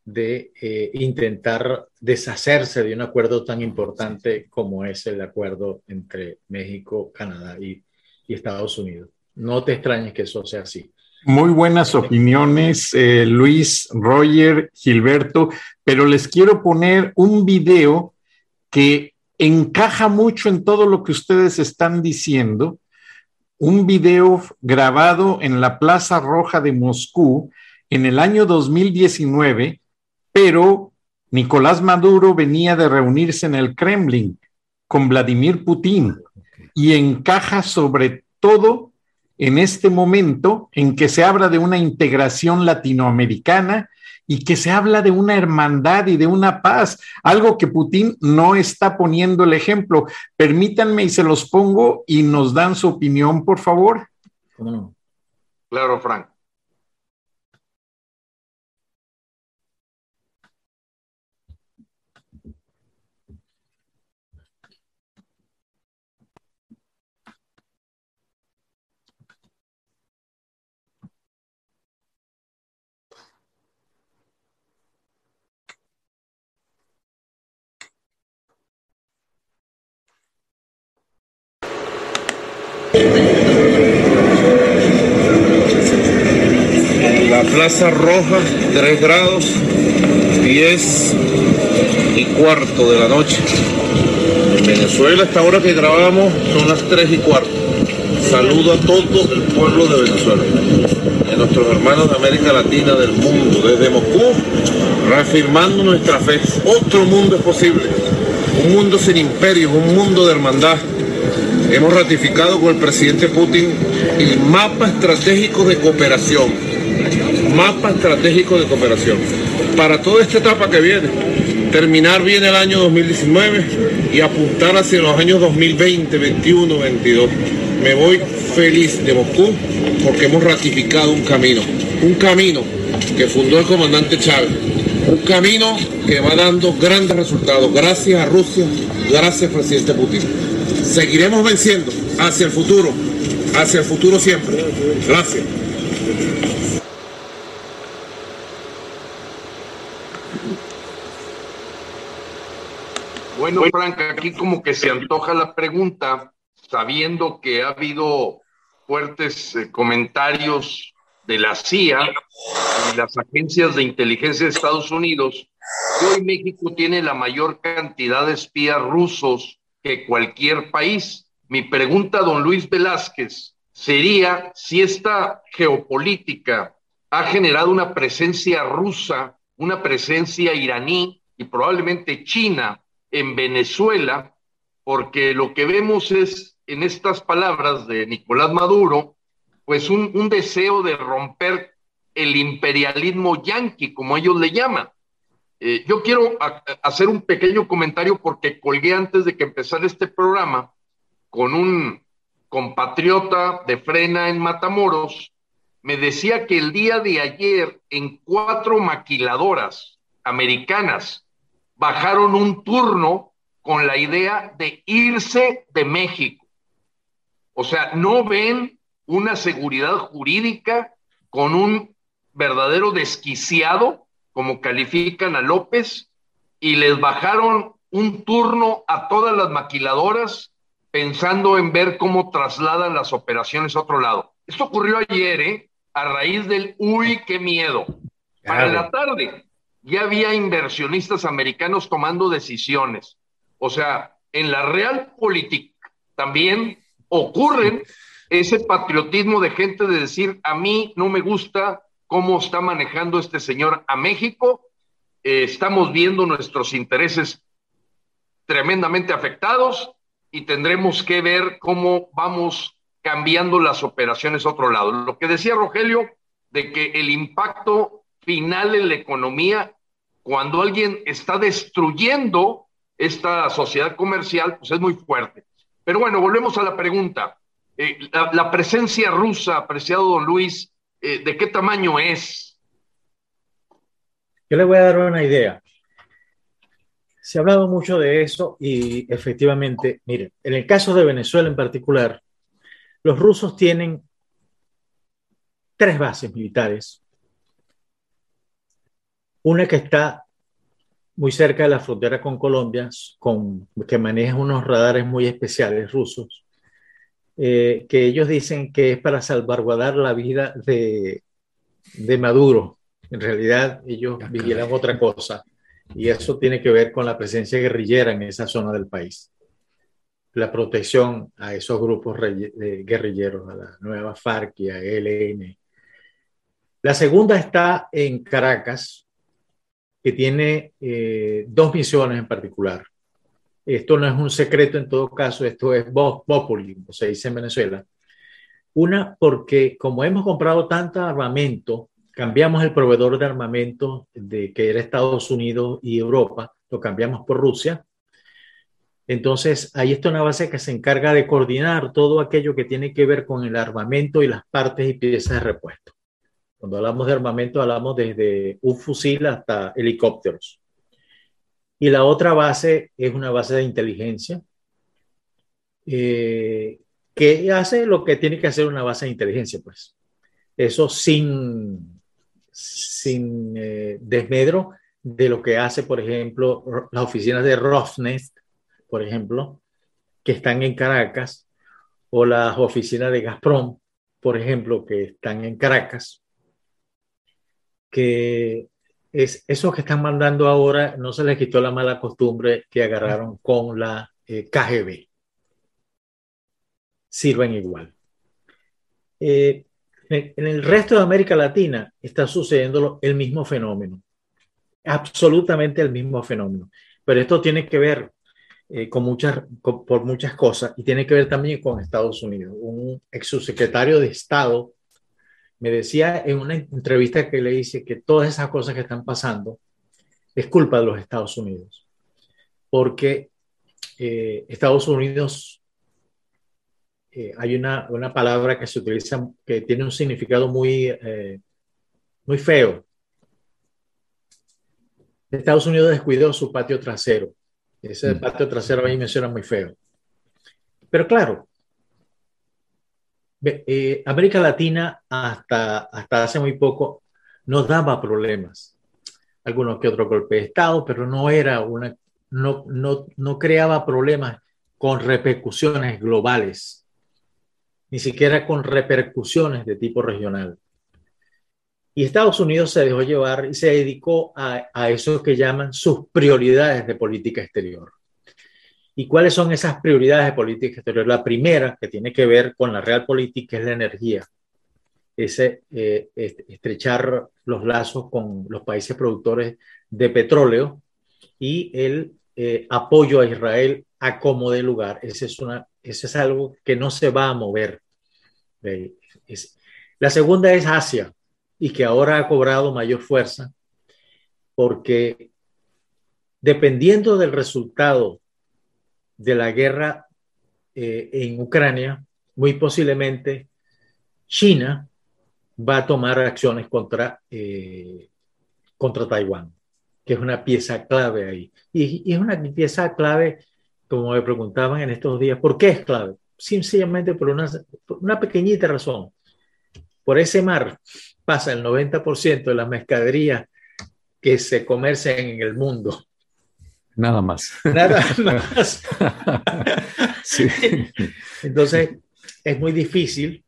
de eh, intentar deshacerse de un acuerdo tan importante como es el acuerdo entre México, Canadá y, Estados Unidos. No te extrañes que eso sea así. Muy buenas opiniones, eh, Luis, Roger, Gilberto, pero les quiero poner un video que encaja mucho en todo lo que ustedes están diciendo. Un video grabado en la Plaza Roja de Moscú en el año 2019 pero Nicolás Maduro venía de reunirse en el Kremlin con Vladimir Putin y encaja sobre todo en este momento en que se habla de una integración latinoamericana y que se habla de una hermandad y de una paz, algo que Putin no está poniendo el ejemplo. Permítanme y se los pongo y nos dan su opinión, por favor. Claro, Frank. La Plaza Roja, 3 grados, 10 y cuarto de la noche. En Venezuela, esta hora que grabamos, son las 3 y cuarto. Saludo a todo el pueblo de Venezuela, a nuestros hermanos de América Latina, del mundo, desde Moscú, reafirmando nuestra fe. Otro mundo es posible, un mundo sin imperios, un mundo de hermandad hemos ratificado con el presidente Putin el mapa estratégico de cooperación. Mapa estratégico de cooperación. Para toda esta etapa que viene, terminar bien el año 2019 y apuntar hacia los años 2020, 21, 22. Me voy feliz de Moscú porque hemos ratificado un camino. Un camino que fundó el comandante Chávez. Un camino que va dando grandes resultados. Gracias a Rusia, gracias presidente Putin seguiremos venciendo hacia el futuro, hacia el futuro siempre. Gracias. Bueno, Frank, aquí como que se antoja la pregunta, sabiendo que ha habido fuertes eh, comentarios de la CIA y las agencias de inteligencia de Estados Unidos, hoy México tiene la mayor cantidad de espías rusos que cualquier país. Mi pregunta, don Luis Velázquez, sería si esta geopolítica ha generado una presencia rusa, una presencia iraní y probablemente china en Venezuela, porque lo que vemos es en estas palabras de Nicolás Maduro, pues un, deseo de romper el imperialismo yanqui, como ellos le llaman. Eh, yo quiero hacer un pequeño comentario porque colgué antes de que empezara este programa con un compatriota de frena en Matamoros. Me decía que el día de ayer en cuatro maquiladoras americanas bajaron un turno con la idea de irse de México. O sea, no ven una seguridad jurídica con un verdadero desquiciado como califican a López, y les bajaron un turno a todas las maquiladoras pensando en ver cómo trasladan las operaciones a otro lado. Esto ocurrió ayer, ¿eh? A raíz del uy, qué miedo. Para la tarde ya había inversionistas americanos tomando decisiones. O sea, en la real política también ocurren ese patriotismo de gente de decir, a mí no me gusta cómo está manejando este señor a México. Eh, estamos viendo nuestros intereses tremendamente afectados y tendremos que ver cómo vamos cambiando las operaciones a otro lado. Lo que decía Rogelio, de que el impacto final en la economía, cuando alguien está destruyendo esta sociedad comercial, pues es muy fuerte. Pero bueno, volvemos a la pregunta. Eh, la, presencia rusa, apreciado don Luis, eh, de qué tamaño es. Yo le voy a dar una idea. Se ha hablado mucho de eso y efectivamente, miren, en el caso de Venezuela en particular, los rusos tienen tres bases militares. Una que está muy cerca de la frontera con Colombia, con, que maneja unos radares muy especiales rusos, eh, que ellos dicen que es para salvaguardar la vida de, de Maduro. En realidad ellos vigilan otra cosa y eso tiene que ver con la presencia guerrillera en esa zona del país. La protección a esos grupos guerrilleros, a la nueva FARC y a ELN. La segunda está en Caracas, que tiene eh, dos misiones en particular. Esto no es un secreto en todo caso, esto es voz populi, como se dice en Venezuela. Una, porque como hemos comprado tanto armamento, cambiamos el proveedor de armamento de que era Estados Unidos y Europa, lo cambiamos por Rusia. Entonces, ahí está una base que se encarga de coordinar todo aquello que tiene que ver con el armamento y las partes y piezas de repuesto. Cuando hablamos de armamento, hablamos desde un fusil hasta helicópteros. Y la otra base es una base de inteligencia eh, que hace lo que tiene que hacer una base de inteligencia, pues. Eso sin, sin eh, desmedro de lo que hace, por ejemplo, las oficinas de Rosneft, por ejemplo, que están en Caracas, o las oficinas de Gazprom, por ejemplo, que están en Caracas, que es eso que están mandando ahora, no se les quitó la mala costumbre que agarraron con la eh, KGB. Sirven igual. Eh, en el resto de América Latina está sucediendo el mismo fenómeno, absolutamente el mismo fenómeno. Pero esto tiene que ver eh, con muchas, por muchas cosas y tiene que ver también con Estados Unidos. Un ex subsecretario de Estado me decía en una entrevista que le hice que todas esas cosas que están pasando es culpa de los Estados Unidos, porque eh, Estados Unidos, eh, hay una, una, palabra que se utiliza que tiene un significado muy, eh, muy feo. Estados Unidos descuidó su patio trasero. Ese mm. patio trasero ahí menciona muy feo. Pero claro, eh, América Latina hasta, hasta hace muy poco nos daba problemas. Algunos que otro golpe de Estado, pero no era una, no, no, no creaba problemas con repercusiones globales, ni siquiera con repercusiones de tipo regional. Y Estados Unidos se dejó llevar y se dedicó a, a eso que llaman sus prioridades de política exterior. ¿Y cuáles son esas prioridades de política exterior? La primera, que tiene que ver con la real política, es la energía. Ese eh, estrechar los lazos con los países productores de petróleo y el eh, apoyo a Israel a como de lugar. Ese es, una, ese es algo que no se va a mover. la segunda es Asia y que ahora ha cobrado mayor fuerza porque dependiendo del resultado de la guerra eh, en Ucrania, muy posiblemente China va a tomar acciones contra, eh, contra Taiwán, que es una pieza clave ahí. Y, es una pieza clave, como me preguntaban en estos días, ¿por qué es clave? Sencillamente por una, por una pequeñita razón. Por ese mar pasa el 90% de las mercaderías que se comercian en el mundo. Nada más. Nada más. sí. Entonces, es muy difícil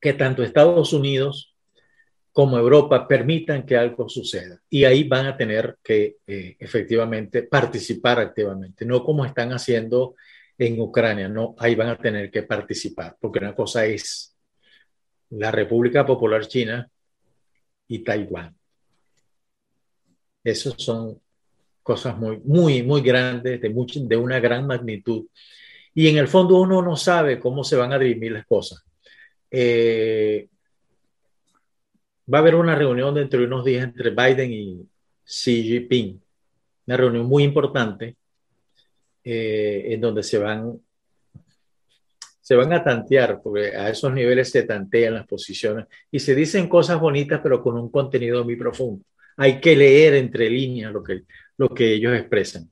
que tanto Estados Unidos como Europa permitan que algo suceda. Y ahí van a tener que eh, efectivamente participar activamente, no como están haciendo en Ucrania, no, ahí van a tener que participar, porque una cosa es la República Popular China y Taiwán. Esos son cosas muy, muy, muy grandes, de, de una gran magnitud. Y en el fondo uno no sabe cómo se van a dirimir las cosas. Eh, va a haber una reunión dentro de unos días entre Biden y Xi Jinping, una reunión muy importante eh, en donde se van, se van a tantear, porque a esos niveles se tantean las posiciones y se dicen cosas bonitas, pero con un contenido muy profundo. Hay que leer entre líneas lo que, lo que ellos expresan.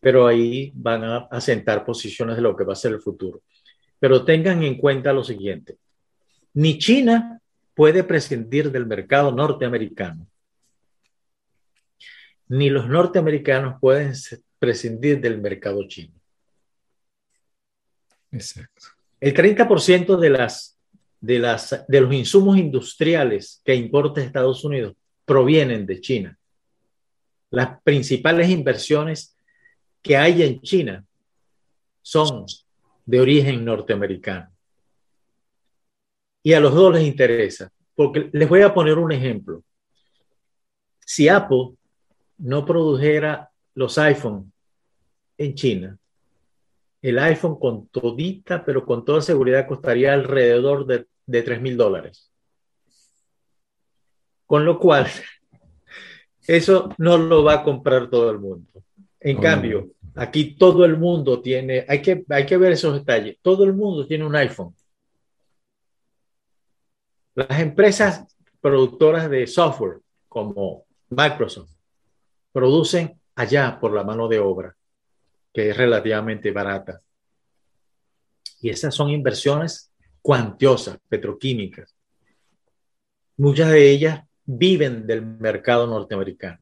Pero ahí van a asentar posiciones de lo que va a ser el futuro. Pero tengan en cuenta lo siguiente. Ni China puede prescindir del mercado norteamericano, ni los norteamericanos pueden prescindir del mercado chino. Exacto. El 30% de, las, de, las, de los insumos industriales que importa Estados Unidos provienen de China. Las principales inversiones que hay en China son de origen norteamericano. Y a los dos les interesa, porque les voy a poner un ejemplo. Si Apple no produjera los iPhone en China, el iPhone con todita, pero con toda seguridad costaría alrededor de, de 3 mil dólares. Con lo cual, eso no lo va a comprar todo el mundo. En cambio, aquí todo el mundo tiene, hay que, hay que ver esos detalles, todo el mundo tiene un iPhone. Las empresas productoras de software como Microsoft producen allá por la mano de obra, que es relativamente barata. Y esas son inversiones cuantiosas, petroquímicas. Muchas de ellas viven del mercado norteamericano.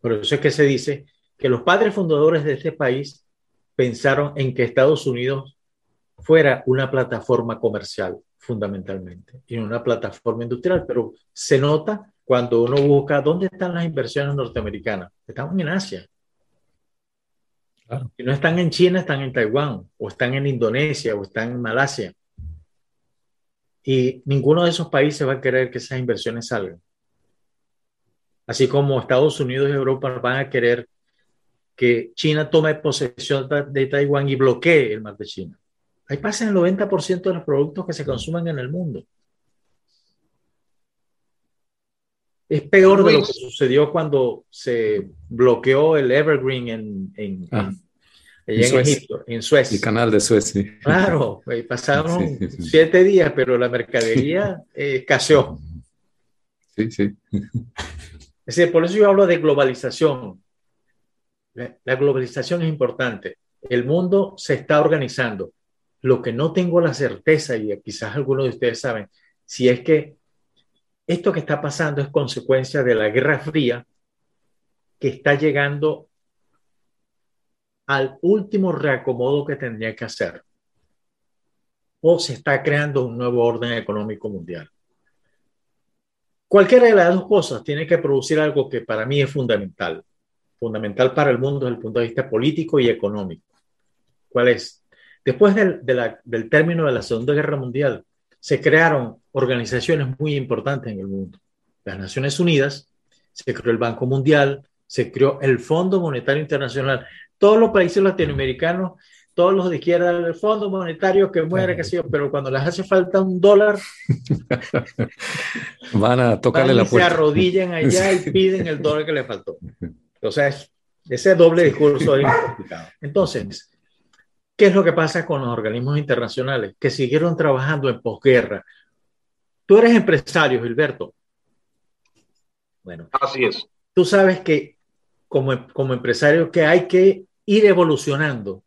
Por eso es que se dice que los padres fundadores de este país pensaron en que Estados Unidos fuera una plataforma comercial fundamentalmente y una plataforma industrial, pero se nota cuando uno busca dónde están las inversiones norteamericanas. Estamos en Asia. Si no están en China, están en Taiwán, o están en Indonesia, o están en Malasia. Y ninguno de esos países va a querer que esas inversiones salgan. Así como Estados Unidos y Europa van a querer que China tome posesión de Taiwán y bloquee el mar de China. Ahí pasa el 90% de los productos que se consumen en el mundo. Es peor de lo que sucedió cuando se bloqueó el Evergreen en, en, Ah, en, en Egipto, en Suez. El canal de Suez, sí. Claro, pasaron Sí, sí, sí. siete días, pero la mercadería eh, escaseó. Sí, sí. Es decir, por eso yo hablo de globalización. La, la globalización es importante. El mundo se está organizando. Lo que no tengo la certeza, y quizás algunos de ustedes saben, si es que esto que está pasando es consecuencia de la Guerra Fría que está llegando al último reacomodo que tendría que hacer. O se está creando un nuevo orden económico mundial. Cualquiera de las dos cosas tiene que producir algo que para mí es fundamental. Fundamental para el mundo desde el punto de vista político y económico. ¿Cuál es? Después del, del término de la Segunda Guerra Mundial, se crearon organizaciones muy importantes en el mundo. Las Naciones Unidas, se creó el Banco Mundial, se creó el Fondo Monetario Internacional. Todos los países latinoamericanos, todos los de izquierda, el Fondo Monetario que muere, que yo, pero cuando les hace falta un dólar, Van a tocarle van y la se puerta. arrodillan allá y piden el dólar que le faltó. O sea, es- ese doble discurso es complicado. Entonces, ¿qué es lo que pasa con los organismos internacionales que siguieron trabajando en posguerra? Tú eres empresario, Gilberto. Bueno, Así es. tú sabes que como, como empresario que hay que ir evolucionando,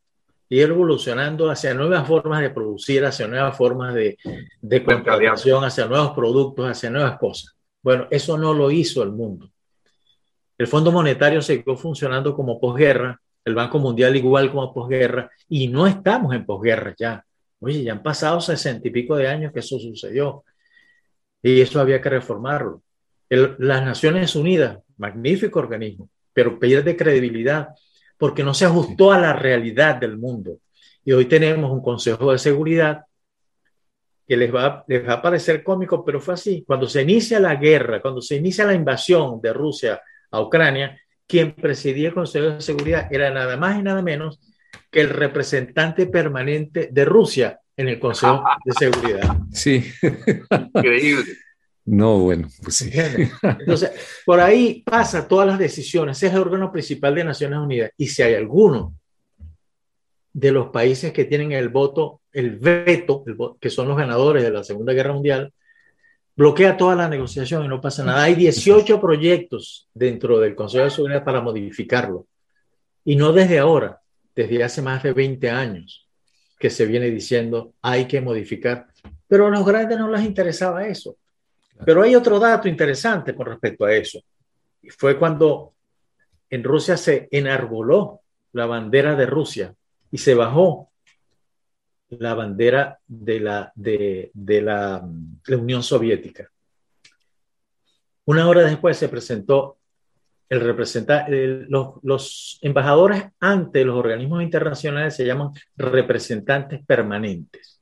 ir evolucionando hacia nuevas formas de producir, hacia nuevas formas de, de contratación, hacia nuevos productos, hacia nuevas cosas. Bueno, eso no lo hizo el mundo. El Fondo Monetario siguió funcionando como posguerra, el Banco Mundial igual como posguerra, y no estamos en posguerra ya. Oye, ya han pasado sesenta y pico de años que eso sucedió. Y eso había que reformarlo. El- las Naciones Unidas, magnífico organismo, pero pierde credibilidad porque no se ajustó a la realidad del mundo. Y hoy tenemos un Consejo de Seguridad que les va, les va a parecer cómico, pero fue así. Cuando se inicia la guerra, cuando se inicia la invasión de Rusia a Ucrania, quien presidía el Consejo de Seguridad era nada más y nada menos que el representante permanente de Rusia en el Consejo de Seguridad. Sí. Increíble. No, bueno, pues sí. Entonces, por ahí pasa todas las decisiones. Es el órgano principal de Naciones Unidas. Y si hay alguno de los países que tienen el voto, el veto, el vo- que son los ganadores de la Segunda Guerra Mundial, bloquea toda la negociación y no pasa nada. Hay 18 proyectos dentro del Consejo de Seguridad para modificarlo. Y no desde ahora, desde hace más de 20 años que se viene diciendo hay que modificar. Pero a los grandes no les interesaba eso. Pero hay otro dato interesante con respecto a eso. Y fue cuando en Rusia se enarboló la bandera de Rusia y se bajó la bandera de la, de, la, Unión Soviética. Una hora después se presentó el representante, los, los, embajadores ante los organismos internacionales se llaman representantes permanentes.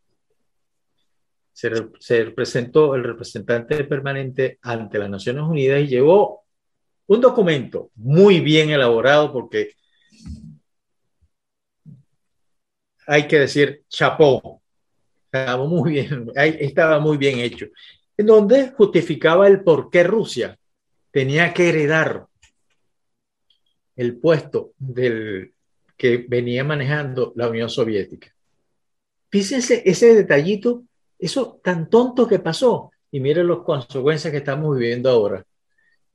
Se, se, presentó el representante permanente ante las Naciones Unidas y llevó un documento muy bien elaborado porque hay que decir chapó. Estaba muy bien, estaba muy bien hecho. En donde justificaba el por qué Rusia tenía que heredar el puesto del que venía manejando la Unión Soviética. Fíjense ese detallito, eso tan tonto que pasó. Y miren las consecuencias que estamos viviendo ahora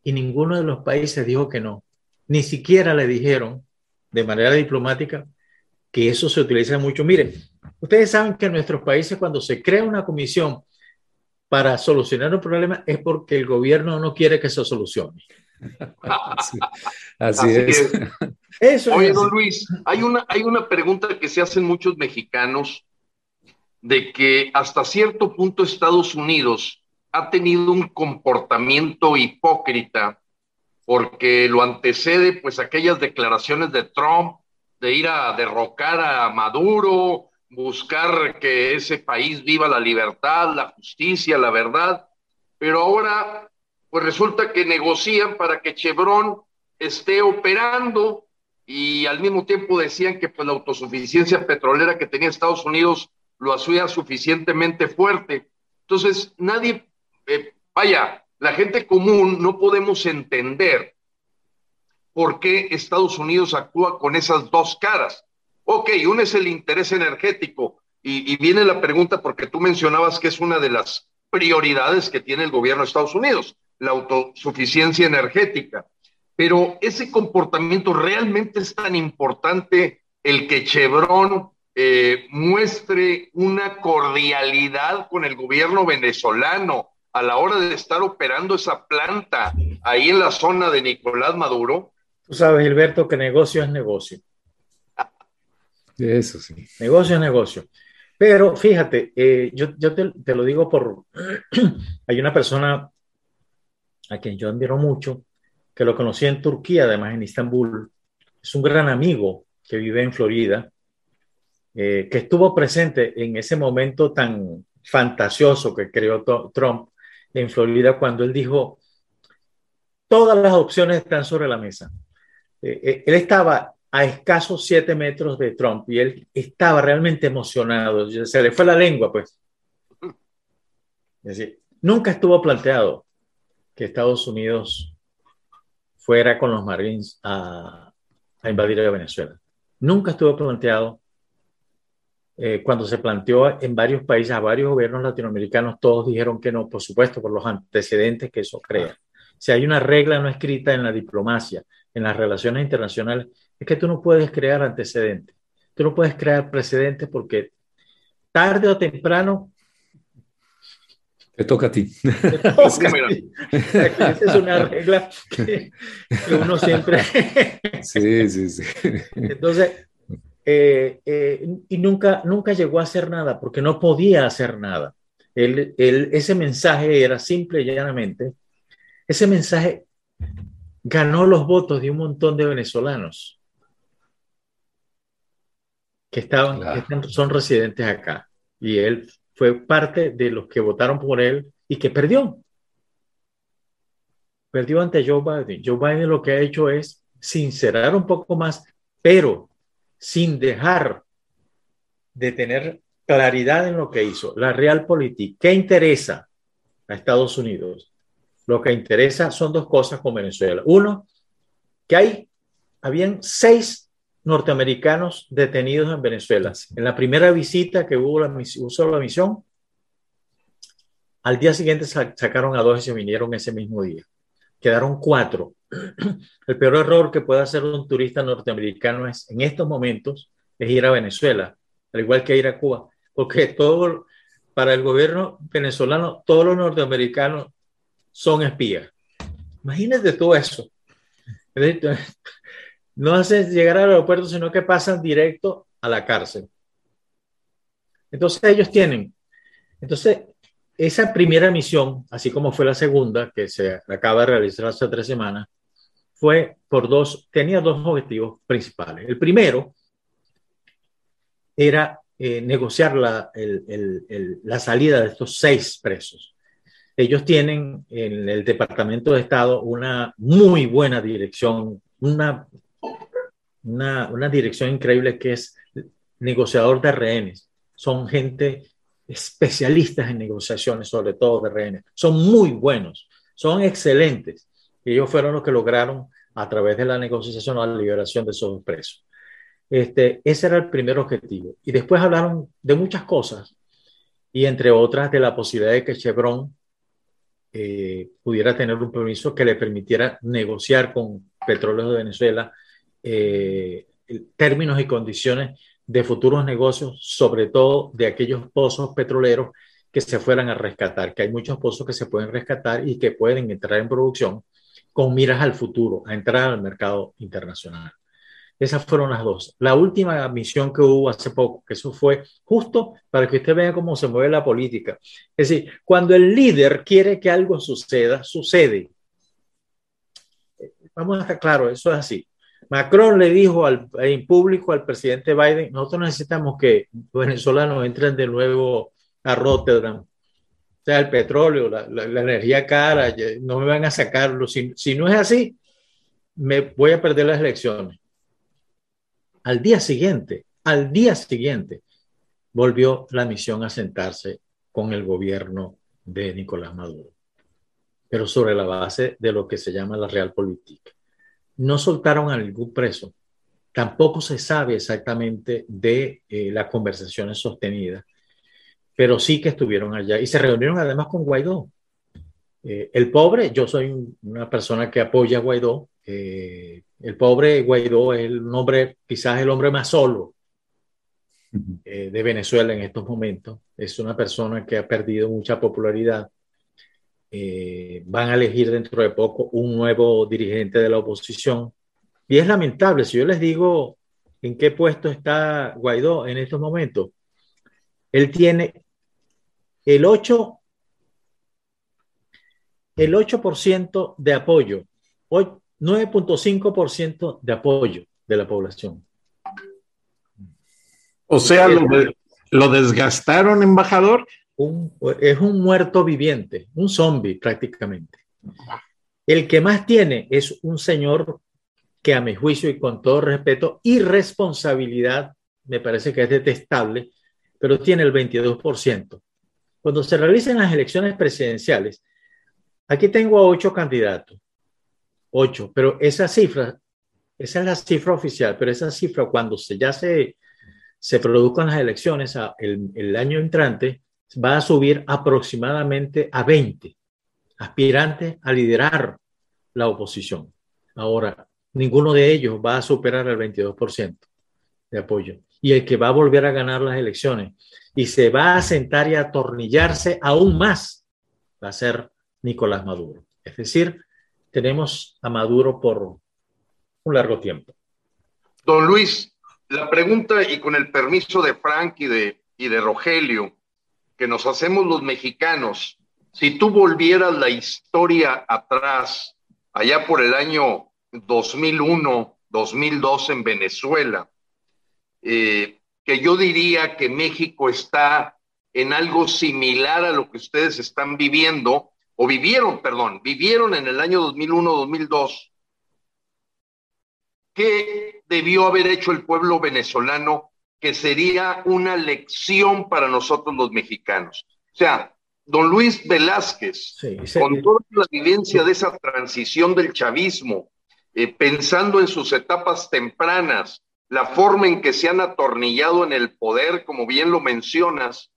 y ninguno de los países dijo que no. Ni siquiera le dijeron de manera diplomática que eso se utiliza mucho. Miren, ustedes saben que en nuestros países cuando se crea una comisión para solucionar un problema es porque el gobierno no quiere que se solucione. así, es. Eso Oye, don Luis, hay una, hay una pregunta que se hacen muchos mexicanos de que hasta cierto punto Estados Unidos ha tenido un comportamiento hipócrita porque lo antecede pues aquellas declaraciones de Trump de ir a derrocar a Maduro, buscar que ese país viva la libertad, la justicia, la verdad, pero ahora pues resulta que negocian para que Chevron esté operando y al mismo tiempo decían que pues la autosuficiencia petrolera que tenía Estados Unidos lo hacía suficientemente fuerte. Entonces, nadie eh, vaya, la gente común no podemos entender por qué Estados Unidos actúa con esas dos caras. Ok, uno es el interés energético y, viene la pregunta porque tú mencionabas que es una de las prioridades que tiene el gobierno de Estados Unidos, la autosuficiencia energética. Pero ese comportamiento realmente es tan importante el que Chevron eh, muestre una cordialidad con el gobierno venezolano, a la hora de estar operando esa planta ahí en la zona de Nicolás Maduro? Tú sabes, Gilberto, que negocio es negocio. Eso sí. Negocio es negocio. Pero fíjate, eh, yo, te, lo digo por... Hay una persona a quien yo admiro mucho, que lo conocí en Turquía, además en Istambul. Es un gran amigo que vive en Florida, eh, que estuvo presente en ese momento tan fantasioso que creó Trump en Florida cuando él dijo, todas las opciones están sobre la mesa. Eh, eh, él estaba a escasos siete metros de Trump y él estaba realmente emocionado. Se le fue la lengua, pues. Es decir, nunca estuvo planteado que Estados Unidos fuera con los Marines a, a invadir a Venezuela. Nunca estuvo planteado eh, cuando se planteó en varios países, a varios gobiernos latinoamericanos, todos dijeron que no, por supuesto, por los antecedentes que eso crea. Si hay una regla no escrita en la diplomacia, en las relaciones internacionales, es que tú no puedes crear antecedentes. Tú no puedes crear precedentes porque tarde o temprano te toca a ti. Esa es una regla que, que, uno siempre. sí, sí, sí. Entonces, eh, eh, y nunca, nunca llegó a hacer nada porque no podía hacer nada. Él, ese mensaje era simple y llanamente, ese mensaje ganó los votos de un montón de venezolanos que estaban, son residentes acá. Y él fue parte de los que votaron por él y que perdió. Perdió ante Joe Biden. Joe Biden lo que ha hecho es sincerar un poco más, pero sin dejar de tener claridad en lo que hizo. La Realpolitik, ¿qué interesa a Estados Unidos? Lo que interesa son dos cosas con Venezuela. Uno, que hay, habían seis norteamericanos detenidos en Venezuela. En la primera visita que hubo la, usó la misión, al día siguiente sacaron a dos y se vinieron ese mismo día. Quedaron cuatro. El peor error que puede hacer un turista norteamericano es, en estos momentos, ir a Venezuela, al igual que ir a Cuba, porque todo, para el gobierno venezolano, todos los norteamericanos son espías. Imagínate todo eso. No hacen llegar al aeropuerto, sino que pasan directo a la cárcel. Entonces ellos tienen, entonces esa primera misión, así como fue la segunda, que se acaba de realizar hace tres semanas, fue por dos, tenía dos objetivos principales. El primero era eh, negociar la, la salida de estos seis presos. Ellos tienen en el Departamento de Estado una muy buena dirección, una, una, una dirección increíble que es negociador de rehenes. Son gente especialistas en negociaciones, sobre todo de rehenes. Son muy buenos, son excelentes. Ellos fueron los que lograron, a través de la negociación, la liberación de esos presos. Este, ese era el primer objetivo. Y después hablaron de muchas cosas, y entre otras de la posibilidad de que Chevron eh, pudiera tener un permiso que le permitiera negociar con Petróleos de Venezuela eh, términos y condiciones de futuros negocios, sobre todo de aquellos pozos petroleros que se fueran a rescatar, que hay muchos pozos que se pueden rescatar y que pueden entrar en producción con miras al futuro, a entrar al mercado internacional. Esas fueron las dos. La última misión que hubo hace poco, que eso fue justo para que usted vea cómo se mueve la política. Es decir, cuando el líder quiere que algo suceda, sucede. Vamos a estar claros, eso es así. Macron le dijo al, en público al presidente Biden, nosotros necesitamos que los venezolanos entren de nuevo a Rotterdam. O sea, el petróleo, la, energía cara, no me van a sacarlo. Si, si no es así, me voy a perder las elecciones. Al día siguiente, al día siguiente, volvió la misión a sentarse con el gobierno de Nicolás Maduro, pero sobre la base de lo que se llama la realpolitik. No soltaron a ningún preso. Tampoco se sabe exactamente de eh, las conversaciones sostenidas, pero sí que estuvieron allá y se reunieron además con Guaidó. Eh, el pobre, yo soy una persona que apoya a Guaidó, eh, el pobre Guaidó es el nombre, quizás el hombre más solo eh, de Venezuela en estos momentos. Es una persona que ha perdido mucha popularidad. Eh, van a elegir dentro de poco un nuevo dirigente de la oposición. Y es lamentable, si yo les digo en qué puesto está Guaidó en estos momentos, él tiene el 8, el 8% de apoyo, 9.5% de apoyo de la población. O sea, lo, desgastaron, embajador. es un muerto viviente, un zombie prácticamente. El que más tiene es un señor que a mi juicio y con todo respeto y responsabilidad, me parece que es detestable, pero tiene el 22%. Cuando se realicen las elecciones presidenciales, aquí tengo a ocho candidatos. 8, pero esa cifra, esa es la cifra oficial, pero esa cifra cuando se, ya se, se produzcan las elecciones el, el año entrante, va a subir aproximadamente a 20 aspirantes a liderar la oposición. Ahora, ninguno de ellos va a superar el 22% de apoyo. Y el que va a volver a ganar las elecciones y se va a sentar y a atornillarse aún más va a ser Nicolás Maduro. Es decir, tenemos a Maduro por un largo tiempo. Don Luis, la pregunta y con el permiso de Frank y de, y de Rogelio, que nos hacemos los mexicanos, si tú volvieras la historia atrás, allá por el año 2001, 2002 en Venezuela, eh, que yo diría que México está en algo similar a lo que ustedes están viviendo, o vivieron, perdón, vivieron en el año 2001-2002, ¿qué debió haber hecho el pueblo venezolano que sería una lección para nosotros los mexicanos? O sea, don Luis Velázquez, con toda la vivencia de esa transición del chavismo, eh, pensando en sus etapas tempranas, la forma en que se han atornillado en el poder, como bien lo mencionas,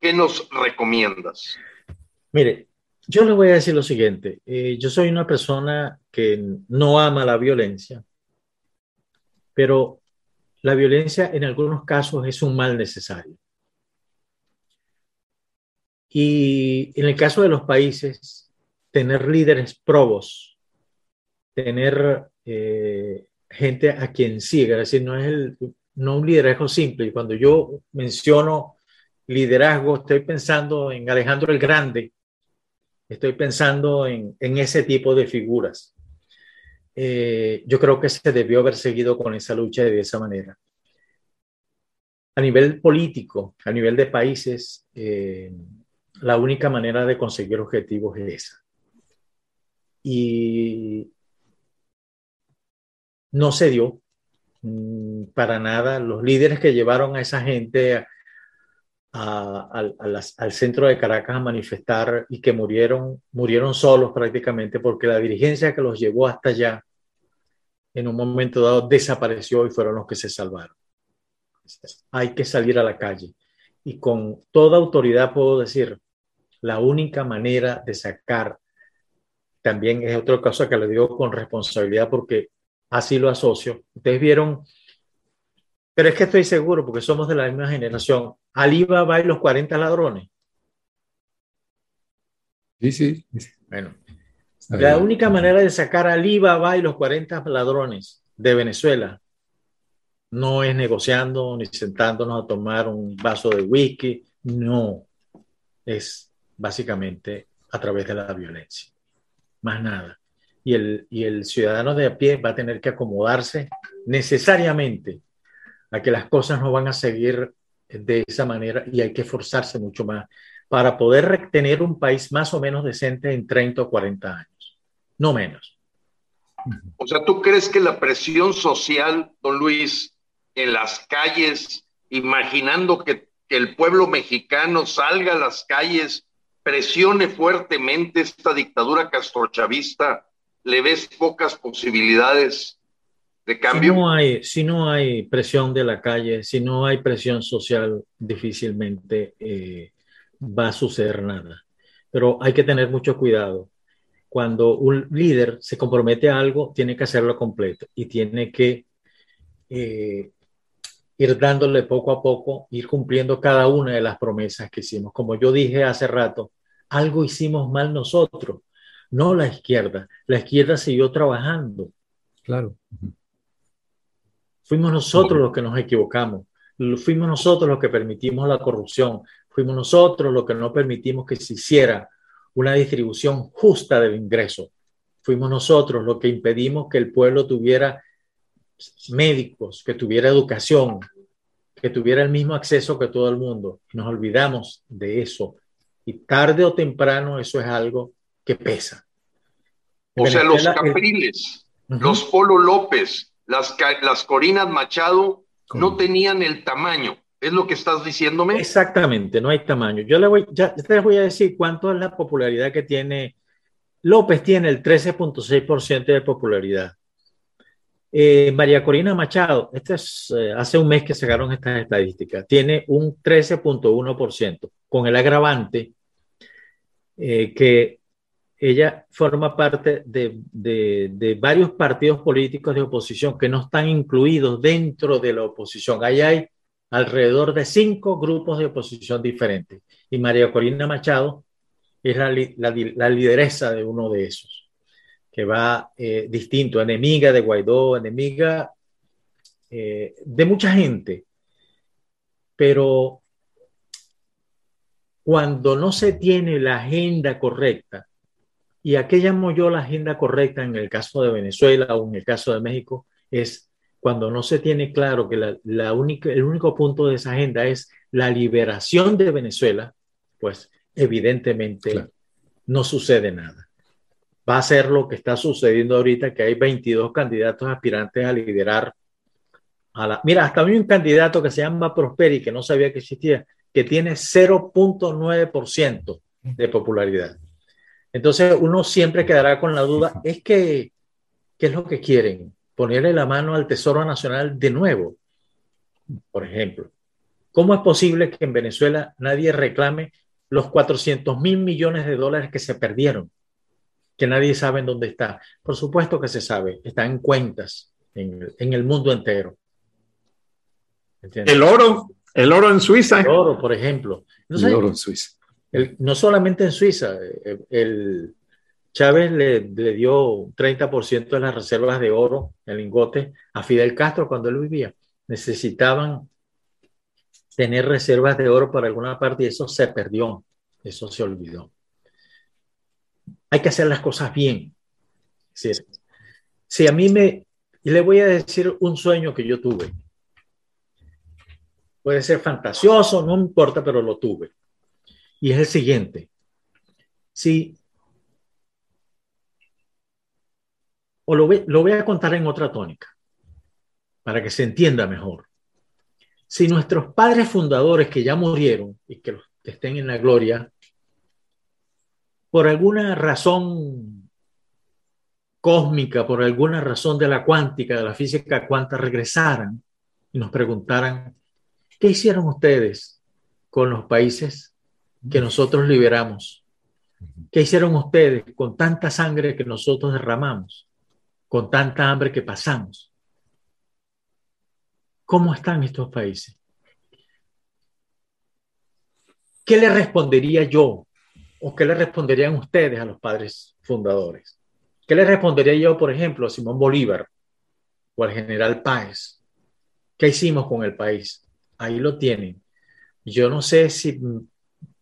¿qué nos recomiendas? Mire, yo le voy a decir lo siguiente. Eh, yo soy una persona que no ama la violencia, pero la violencia en algunos casos es un mal necesario. Y en el caso de los países, tener líderes probos, tener eh, gente a quien siga, es decir, no es el, no un liderazgo simple. Y cuando yo menciono liderazgo, estoy pensando en Alejandro el Grande, estoy pensando en, en ese tipo de figuras. Eh, yo creo que se debió haber seguido con esa lucha de esa manera. A nivel político, a nivel de países, eh, la única manera de conseguir objetivos es esa. Y no se dio mm, para nada. Los líderes que llevaron a esa gente al centro de Caracas a manifestar y que murieron, murieron solos prácticamente porque la dirigencia que los llevó hasta allá en un momento dado desapareció y fueron los que se salvaron. Hay que salir a la calle. Y con toda autoridad puedo decir, la única manera de sacar, también es otra cosa que le digo con responsabilidad porque así lo asocio. Ustedes vieron, pero es que estoy seguro porque somos de la misma generación. Alibaba y los 40 ladrones. Sí, sí. Bueno, la única manera de sacar a Alibaba y los 40 ladrones de Venezuela no es negociando ni sentándonos a tomar un vaso de whisky, no, es básicamente a través de la violencia, más nada. Y el, y el ciudadano de a pie va a tener que acomodarse necesariamente a que las cosas no van a seguir de esa manera y hay que esforzarse mucho más para poder tener un país más o menos decente en 30 o 40 años no menos. O sea, ¿tú crees que la presión social, don Luis, en las calles, imaginando que, el pueblo mexicano salga a las calles, presione fuertemente esta dictadura castrochavista, le ves pocas posibilidades de cambio? Si no hay, si no hay presión de la calle, si no hay presión social, difícilmente eh, va a suceder nada. Pero hay que tener mucho cuidado cuando un líder se compromete a algo, tiene que hacerlo completo y tiene que eh, ir dándole poco a poco, ir cumpliendo cada una de las promesas que hicimos. Como yo dije hace rato, algo hicimos mal nosotros, no la izquierda. La izquierda siguió trabajando. Claro. Fuimos nosotros los que nos equivocamos. Fuimos nosotros los que permitimos la corrupción. Fuimos nosotros los que no permitimos que se hiciera una distribución justa del ingreso. Fuimos nosotros los que impedimos que el pueblo tuviera médicos, que tuviera educación, que tuviera el mismo acceso que todo el mundo. Nos olvidamos de eso. Y tarde o temprano eso es algo que pesa. o sea, los Capriles, los Polo López, las, las Corinas Machado no tenían el tamaño ¿Es lo que estás diciéndome? Exactamente, no hay tamaño. Yo le voy, ya les voy a decir cuánto es la popularidad que tiene. López tiene el 13.6% de popularidad. Eh, María Corina Machado, este es, eh, hace un mes que sacaron estas estadísticas, tiene un 13.1%, con el agravante eh, que ella forma parte de, de, varios partidos políticos de oposición que no están incluidos dentro de la oposición. Ahí hay alrededor de cinco grupos de oposición diferentes. Y María Corina Machado es la, la, lideresa de uno de esos, que va eh, distinto, enemiga de Guaidó, enemiga eh, de mucha gente. Pero cuando no se tiene la agenda correcta, y a qué llamo yo la agenda correcta en el caso de Venezuela o en el caso de México, es cuando no se tiene claro que la, única, el único punto de esa agenda es la liberación de Venezuela, pues evidentemente no sucede nada. Va a ser lo que está sucediendo ahorita, que hay 22 candidatos aspirantes a liderar a la... Mira, hasta hay un candidato que se llama Prosperi, que no sabía que existía, que tiene 0.9% de popularidad. Entonces uno siempre quedará con la duda, es que, ¿qué es lo que quieren? ponerle la mano al Tesoro Nacional de nuevo. Por ejemplo, ¿cómo es posible que en Venezuela nadie reclame los 400 mil millones de dólares que se perdieron? Que nadie sabe en dónde está. Por supuesto que se sabe, está en cuentas en, el mundo entero. El oro, el oro en Suiza. El oro, por ejemplo. el oro en Suiza. No solamente en Suiza, el, Chávez le, dio 30% de las reservas de oro en lingote a Fidel Castro cuando él vivía. Necesitaban tener reservas de oro por alguna parte y eso se perdió, eso se olvidó. Hay que hacer las cosas bien. Si a mí me, y le voy a decir un sueño que yo tuve. Puede ser fantasioso, no importa, pero lo tuve. Y es el siguiente. Si, o lo, lo voy a contar en otra tónica, para que se entienda mejor. Si nuestros padres fundadores que ya murieron y que estén en la gloria, por alguna razón cósmica, por alguna razón de la cuántica, de la física cuántica, regresaran y nos preguntaran, ¿qué hicieron ustedes con los países que nosotros liberamos? ¿Qué hicieron ustedes con tanta sangre que nosotros derramamos? Con tanta hambre que pasamos. ¿Cómo están estos países? ¿Qué le respondería yo o qué le responderían ustedes a los padres fundadores? ¿Qué le respondería yo, por ejemplo, a Simón Bolívar o al general Páez? ¿Qué hicimos con el país? Ahí lo tienen. Yo no sé si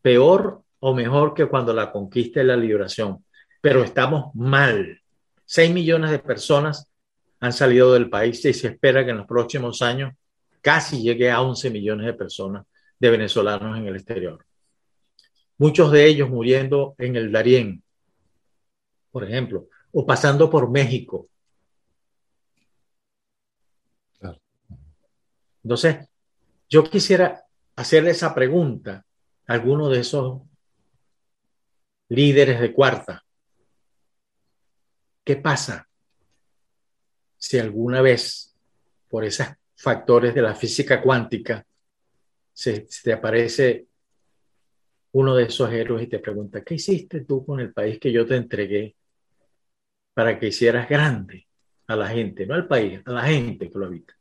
peor o mejor que cuando la conquista y la liberación, pero estamos mal. Seis millones de personas han salido del país y se espera que en los próximos años casi llegue a 11 millones de personas de venezolanos en el exterior. Muchos de ellos muriendo en el Darién, por ejemplo, o pasando por México. Entonces, yo quisiera hacerle esa pregunta alguno de esos líderes de cuarta. ¿Qué pasa si alguna vez, por esos factores de la física cuántica, se, te aparece uno de esos héroes y te pregunta, ¿qué hiciste tú con el país que yo te entregué para que hicieras grande a la gente, no al país, a la gente que lo habita.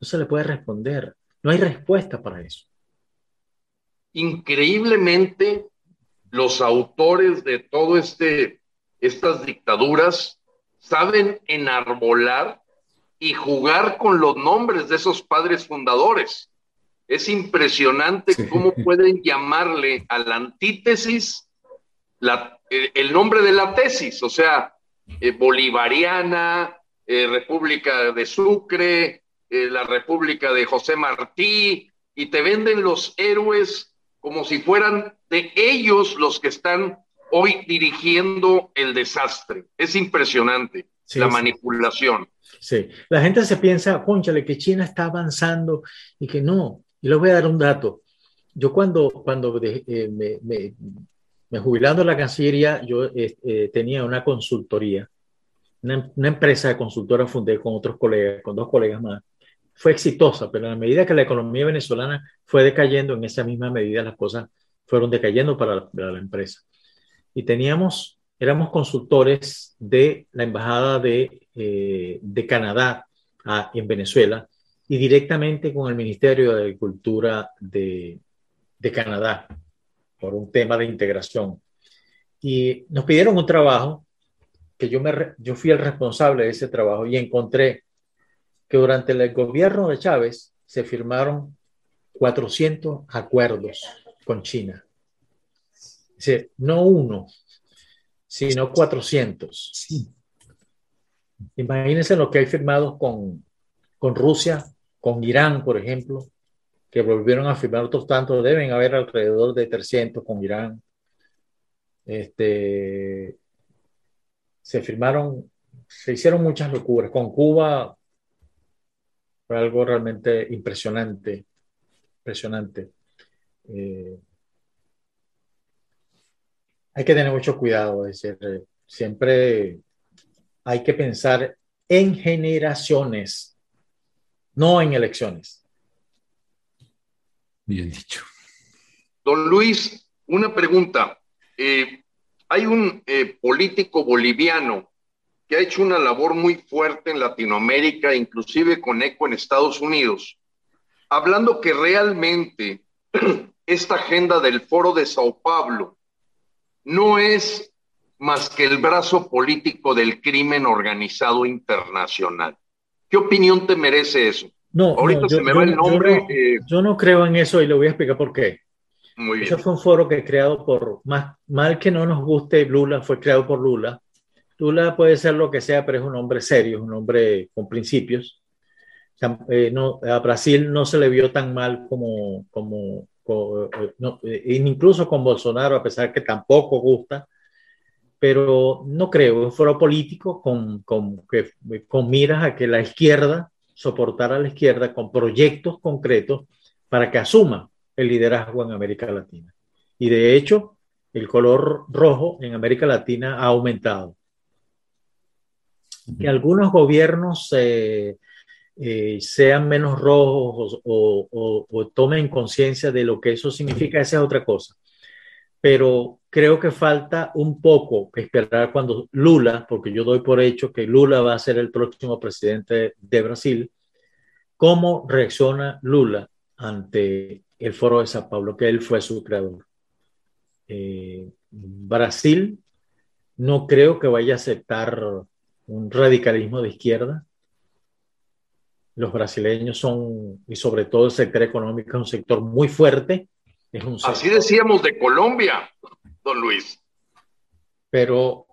No se le puede responder, no hay respuesta para eso. Increíblemente, los autores de todo este, estas dictaduras saben enarbolar y jugar con los nombres de esos padres fundadores. Es impresionante cómo pueden llamarle a la antítesis el nombre de la tesis. O sea, eh, bolivariana, eh, República de Sucre, eh, la República de José Martí, y te venden los héroes como si fueran de ellos los que están hoy dirigiendo el desastre. Es impresionante la manipulación. Sí, la gente se piensa, conchale, que China está avanzando y que no. Y les voy a dar un dato. Yo cuando, cuando me, me jubilando en la Cancillería, yo eh, eh, tenía una consultoría, una, empresa de consultora fundé con otros colegas, con dos colegas más. Fue exitosa, pero a la medida que la economía venezolana fue decayendo, en esa misma medida las cosas fueron decayendo para la, empresa. Y teníamos, éramos consultores de la Embajada de, eh, Canadá en Venezuela y directamente con el Ministerio de Agricultura de, de Canadá por un tema de integración. Y nos pidieron un trabajo que yo, me, yo fui el responsable de ese trabajo y encontré que durante el gobierno de Chávez se firmaron 400 acuerdos con China. no uno, sino 400. Sí. Imagínense lo que hay firmado con, con Rusia, con Irán, por ejemplo, que volvieron a firmar otros tantos, deben haber alrededor de 300 con Irán. Este, se firmaron, se hicieron muchas locuras. Con Cuba fue algo realmente impresionante, impresionante. Eh, hay que tener mucho cuidado, es decir, siempre hay que pensar en generaciones, no en elecciones. Bien dicho. Don Luis, una pregunta. Eh, hay un eh, político boliviano que ha hecho una labor muy fuerte en Latinoamérica, inclusive con eco en Estados Unidos, hablando que realmente esta agenda del foro de Sao Paulo no es más que el brazo político del crimen organizado internacional. ¿Qué opinión te merece eso? No, Ahorita se me va el nombre. Eh, yo no, creo en eso y le voy a explicar por qué. Muy bien. Eso fue un foro que creado por, más mal que no nos guste Lula, fue creado por Lula. Lula puede ser lo que sea, pero es un hombre serio, un hombre con principios. Eh, no, a Brasil no se le vio tan mal como, como, eh, incluso con Bolsonaro, a pesar que tampoco gusta, pero no creo, un foro político con, con, con miras a que la izquierda soportar a la izquierda con proyectos concretos para que asuma el liderazgo en América Latina. Y de hecho, el color rojo en América Latina ha aumentado. Que algunos gobiernos eh, eh, sean menos rojos o, o tomen conciencia de lo que eso significa, esa es otra cosa. Pero creo que falta un poco esperar cuando Lula, porque yo doy por hecho que Lula va a ser el próximo presidente de Brasil, cómo reacciona Lula ante el foro de Sao Paulo, que él fue su creador. Eh, Brasil no creo que vaya a aceptar un radicalismo de izquierda. Los brasileños son, y sobre todo el sector económico, es un sector muy fuerte. Es un Así decíamos de Colombia don Luis. Pero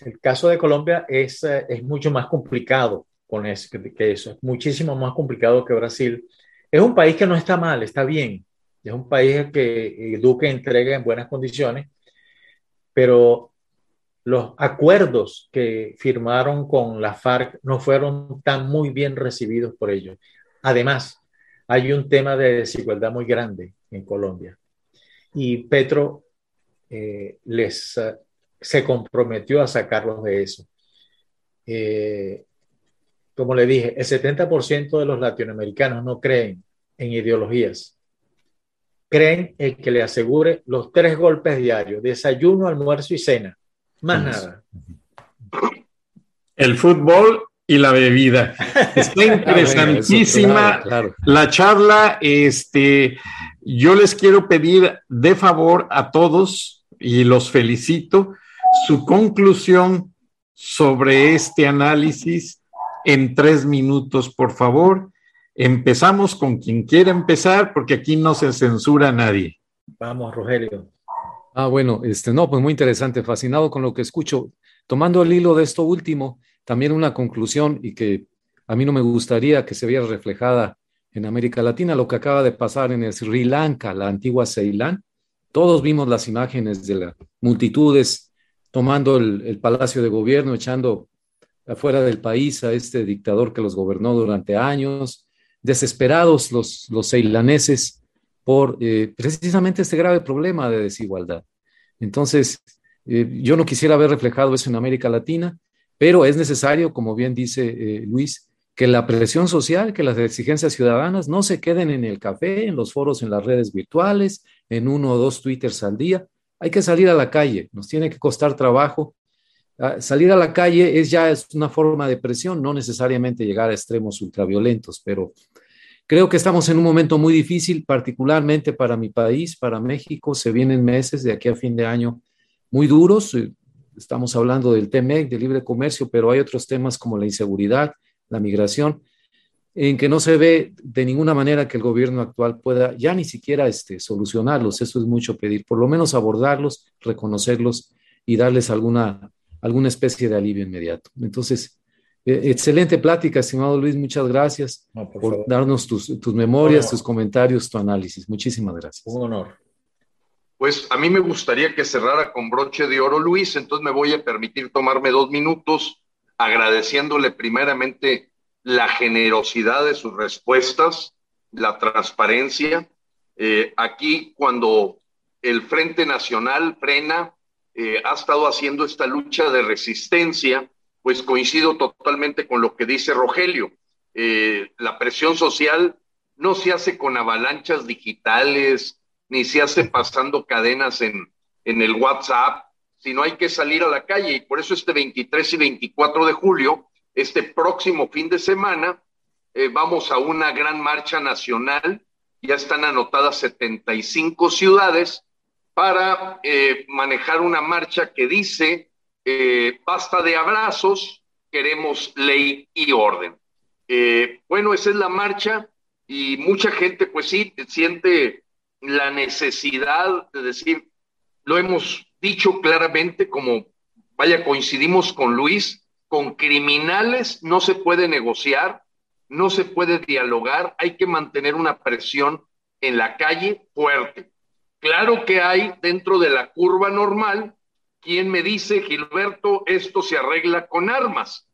el caso de Colombia es, eh, es mucho más complicado con eso, que eso, es muchísimo más complicado que Brasil. Es un país que no está mal, está bien. Es un país que Duque entrega en buenas condiciones, pero los acuerdos que firmaron con la FARC no fueron tan muy bien recibidos por ellos. Además, hay un tema de desigualdad muy grande en Colombia. Y Petro eh, les eh, se comprometió a sacarlos de eso. Eh, como le dije, el 70% de los latinoamericanos no creen en ideologías. Creen en que le asegure los tres golpes diarios, desayuno, almuerzo y cena. Más nada. El fútbol y la bebida. Está interesantísima la charla. Este, yo les quiero pedir de favor a todos y los felicito. Su conclusión sobre este análisis en tres minutos, por favor. Empezamos con quien quiera empezar, porque aquí no se censura a nadie. Vamos, Rogelio. Ah, bueno, este, no, pues muy interesante, fascinado con lo que escucho. Tomando el hilo de esto último, también una conclusión y que a mí no me gustaría que se viera reflejada en América Latina, lo que acaba de pasar en Sri Lanka, la antigua Ceilán, todos vimos las imágenes de las multitudes tomando el, palacio de gobierno, echando afuera del país a este dictador que los gobernó durante años, desesperados los, los ceilaneses por eh, precisamente este grave problema de desigualdad. Entonces, eh, yo no quisiera ver reflejado eso en América Latina, pero es necesario, como bien dice eh, Luis, que la presión social, que las exigencias ciudadanas no se queden en el café, en los foros, en las redes virtuales, en uno o dos twitters al día. Hay que salir a la calle, nos tiene que costar trabajo. Ah, salir a la calle es ya es una forma de presión, no necesariamente llegar a extremos ultraviolentos, pero creo que estamos en un momento muy difícil, particularmente para mi país, para México. Se vienen meses de aquí a fin de año muy duros. Estamos hablando del TMEC, de libre comercio, pero hay otros temas como la inseguridad, la migración, en que no se ve de ninguna manera que el gobierno actual pueda ya ni siquiera este, solucionarlos. Eso es mucho pedir, por lo menos abordarlos, reconocerlos y darles alguna, alguna especie de alivio inmediato. Entonces, excelente plática, estimado Luis, muchas gracias por, darnos tus, tus memorias, tus comentarios, tu análisis. Muchísimas gracias. Un honor. Pues a mí me gustaría que cerrara con broche de oro Luis, entonces me voy a permitir tomarme dos minutos agradeciéndole primeramente la generosidad de sus respuestas, la transparencia. Eh, aquí, cuando el Frente Nacional frena, eh, ha estado haciendo esta lucha de resistencia, pues coincido totalmente con lo que dice Rogelio. Eh, la presión social no se hace con avalanchas digitales, ni se hace pasando cadenas en, en el WhatsApp, sino hay que salir a la calle. Y por eso este 23 y 24 de julio, este próximo fin de semana, eh, vamos a una gran marcha nacional. Ya están anotadas 75 ciudades para eh, manejar una marcha que dice, eh, basta de abrazos, queremos ley y orden. Eh, bueno, esa es la marcha y mucha gente, pues sí, siente la necesidad de decir, lo hemos dicho claramente, como, vaya, coincidimos con Luis, con criminales no se puede negociar, no se puede dialogar, hay que mantener una presión en la calle fuerte. Claro que hay dentro de la curva normal quien me dice, Gilberto, esto se arregla con armas.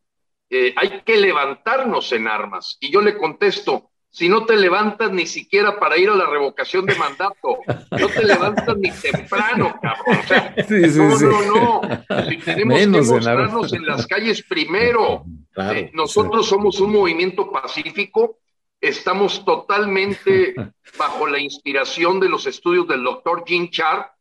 Eh, hay que levantarnos en armas. Y yo le contesto, si no te levantas ni siquiera para ir a la revocación de mandato, no te levantas ni temprano, cabrón. O sea, no, no, no. Si tenemos que mostrarnos en, las calles primero. Eh, nosotros somos un movimiento pacífico, estamos totalmente bajo la inspiración de los estudios del doctor Jim Char,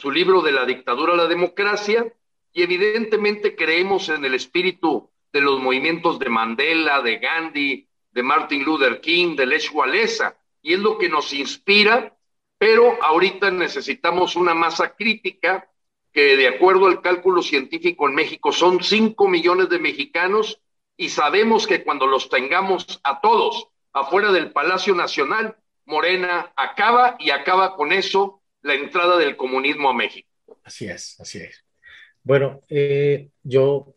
su libro de la dictadura a la democracia, y evidentemente creemos en el espíritu de los movimientos de Mandela, de Gandhi, de Martin Luther King, de Lech Walesa, y es lo que nos inspira, pero ahorita necesitamos una masa crítica que de acuerdo al cálculo científico en México son 5 millones de mexicanos y sabemos que cuando los tengamos a todos afuera del Palacio Nacional, Morena acaba y acaba con eso la entrada del comunismo a México. Así es, así es. Bueno, eh, yo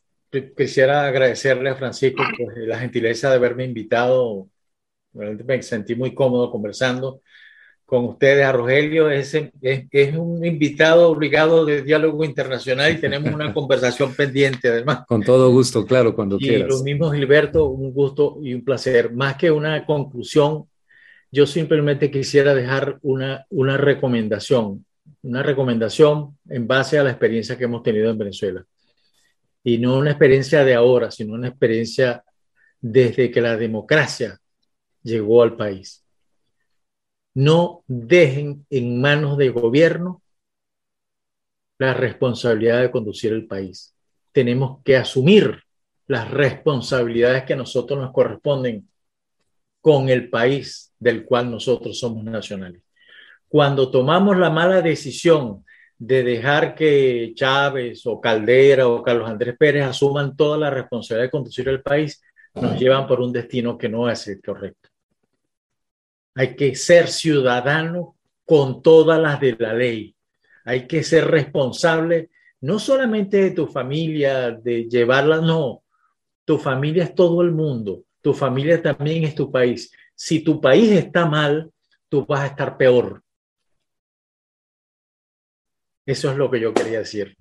quisiera agradecerle a Francisco por la gentileza de haberme invitado. me sentí muy cómodo conversando con ustedes. A Rogelio es, es, un invitado obligado de diálogo internacional y tenemos una conversación pendiente además. Con todo gusto, claro, cuando y quieras. Lo mismo, Gilberto, un gusto y un placer. Más que una conclusión, yo simplemente quisiera dejar una, una recomendación, una recomendación en base a la experiencia que hemos tenido en Venezuela y no una experiencia de ahora, sino una experiencia desde que la democracia llegó al país. No dejen en manos del gobierno la responsabilidad de conducir el país. Tenemos que asumir las responsabilidades que a nosotros nos corresponden con el país del cual nosotros somos nacionales. Cuando tomamos la mala decisión de dejar que Chávez o Caldera o Carlos Andrés Pérez asuman toda la responsabilidad de conducir el país, nos llevan por un destino que no es el correcto. Hay que ser ciudadano con todas las de la ley. Hay que ser responsable no solamente de tu familia, de llevarla, no. Tu familia es todo el mundo. Tu familia también es tu país. Si tu país está mal, tú vas a estar peor. Eso es lo que yo quería decir.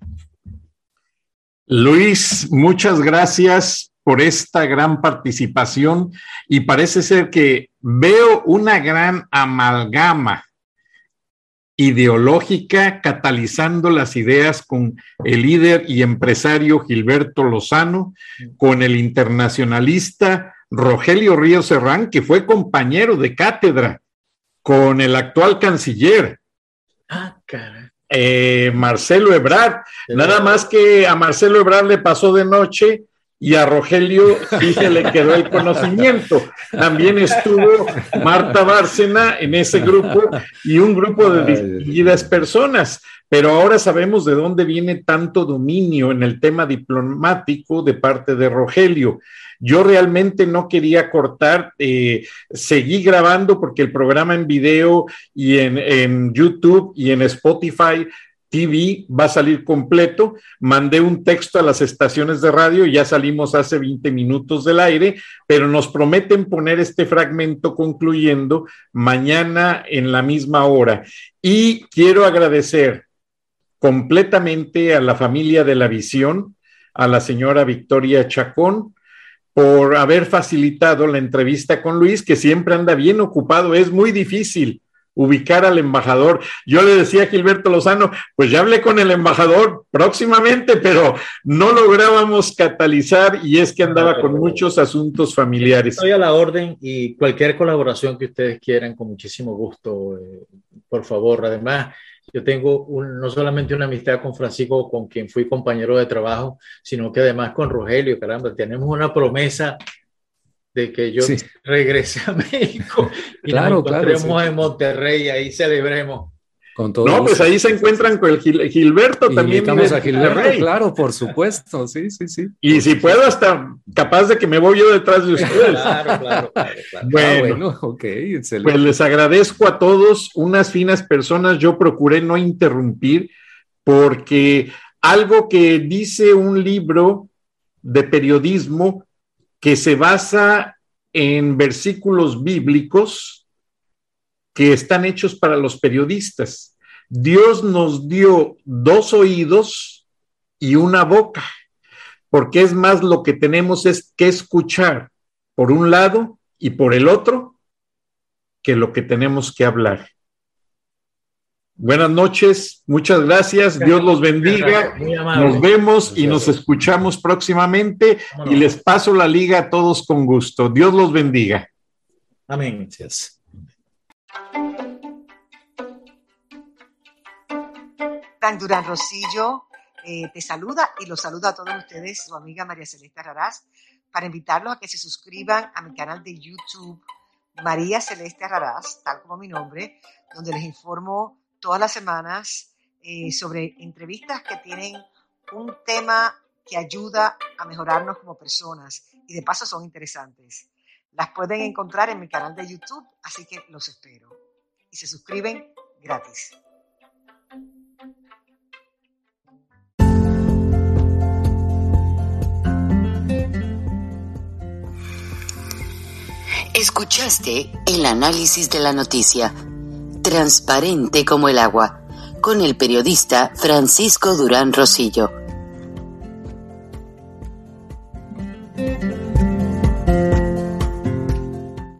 Luis, muchas gracias por esta gran participación y parece ser que veo una gran amalgama ideológica catalizando las ideas con el líder y empresario Gilberto Lozano, con el internacionalista Rogelio Río Serrán, que fue compañero de cátedra, con el actual canciller. Ah, caray eh, Marcelo Ebrard. Nada más que a Marcelo Ebrard le pasó de noche y a Rogelio sí se le quedó el conocimiento. También estuvo Marta Bárcena en ese grupo y un grupo de distinguidas personas. Pero ahora sabemos de dónde viene tanto dominio en el tema diplomático de parte de Rogelio. Yo realmente no quería cortar, eh, seguí grabando porque el programa en video y en, en YouTube y en Spotify TV va a salir completo. Mandé un texto a las estaciones de radio, ya salimos hace 20 minutos del aire, pero nos prometen poner este fragmento concluyendo mañana en la misma hora. Y quiero agradecer completamente a la familia de la visión, a la señora Victoria Chacón, por haber facilitado la entrevista con Luis, que siempre anda bien ocupado. Es muy difícil ubicar al embajador. Yo le decía a Gilberto Lozano, pues ya hablé con el embajador próximamente, pero no lográbamos catalizar y es que andaba con muchos asuntos familiares. Estoy a la orden y cualquier colaboración que ustedes quieran, con muchísimo gusto, eh, por favor. Además, yo tengo no solamente una amistad con Francisco, con quien fui compañero de trabajo, sino que además con Rogelio, caramba, tenemos una promesa de que yo regrese a México y claro, nos encontremos en Monterrey y ahí celebremos. No, pues ahí se encuentran con el Gilberto también. Invitamos a Gilberto, claro, por supuesto, sí, sí, sí. Y si puedo, hasta capaz de que me voy yo detrás de ustedes. claro, claro, claro. Bueno, ah, ok, excelente. Pues les agradezco a todos, unas finas personas. Yo procuré no interrumpir porque algo que dice un libro de periodismo que se basa en versículos bíblicos, que están hechos para los periodistas. Dios nos dio dos oídos y una boca, porque es más lo que tenemos es que escuchar por un lado y por el otro que lo que tenemos que hablar. Buenas noches, muchas gracias, Dios los bendiga, nos vemos y nos escuchamos próximamente y les paso la liga a todos con gusto. Dios los bendiga. Amén. Gracias. Durán Rosillo eh, te saluda y los saluda a todos ustedes, su amiga María Celeste Raraz, para invitarlos a que se suscriban a mi canal de YouTube María Celeste Raraz, tal como mi nombre, donde les informo todas las semanas eh, sobre entrevistas que tienen un tema que ayuda a mejorarnos como personas y de paso son interesantes. Las pueden encontrar en mi canal de YouTube, así que los espero. Y se suscriben gratis. Escuchaste el análisis de la noticia, transparente como el agua, con el periodista Francisco Durán Rosillo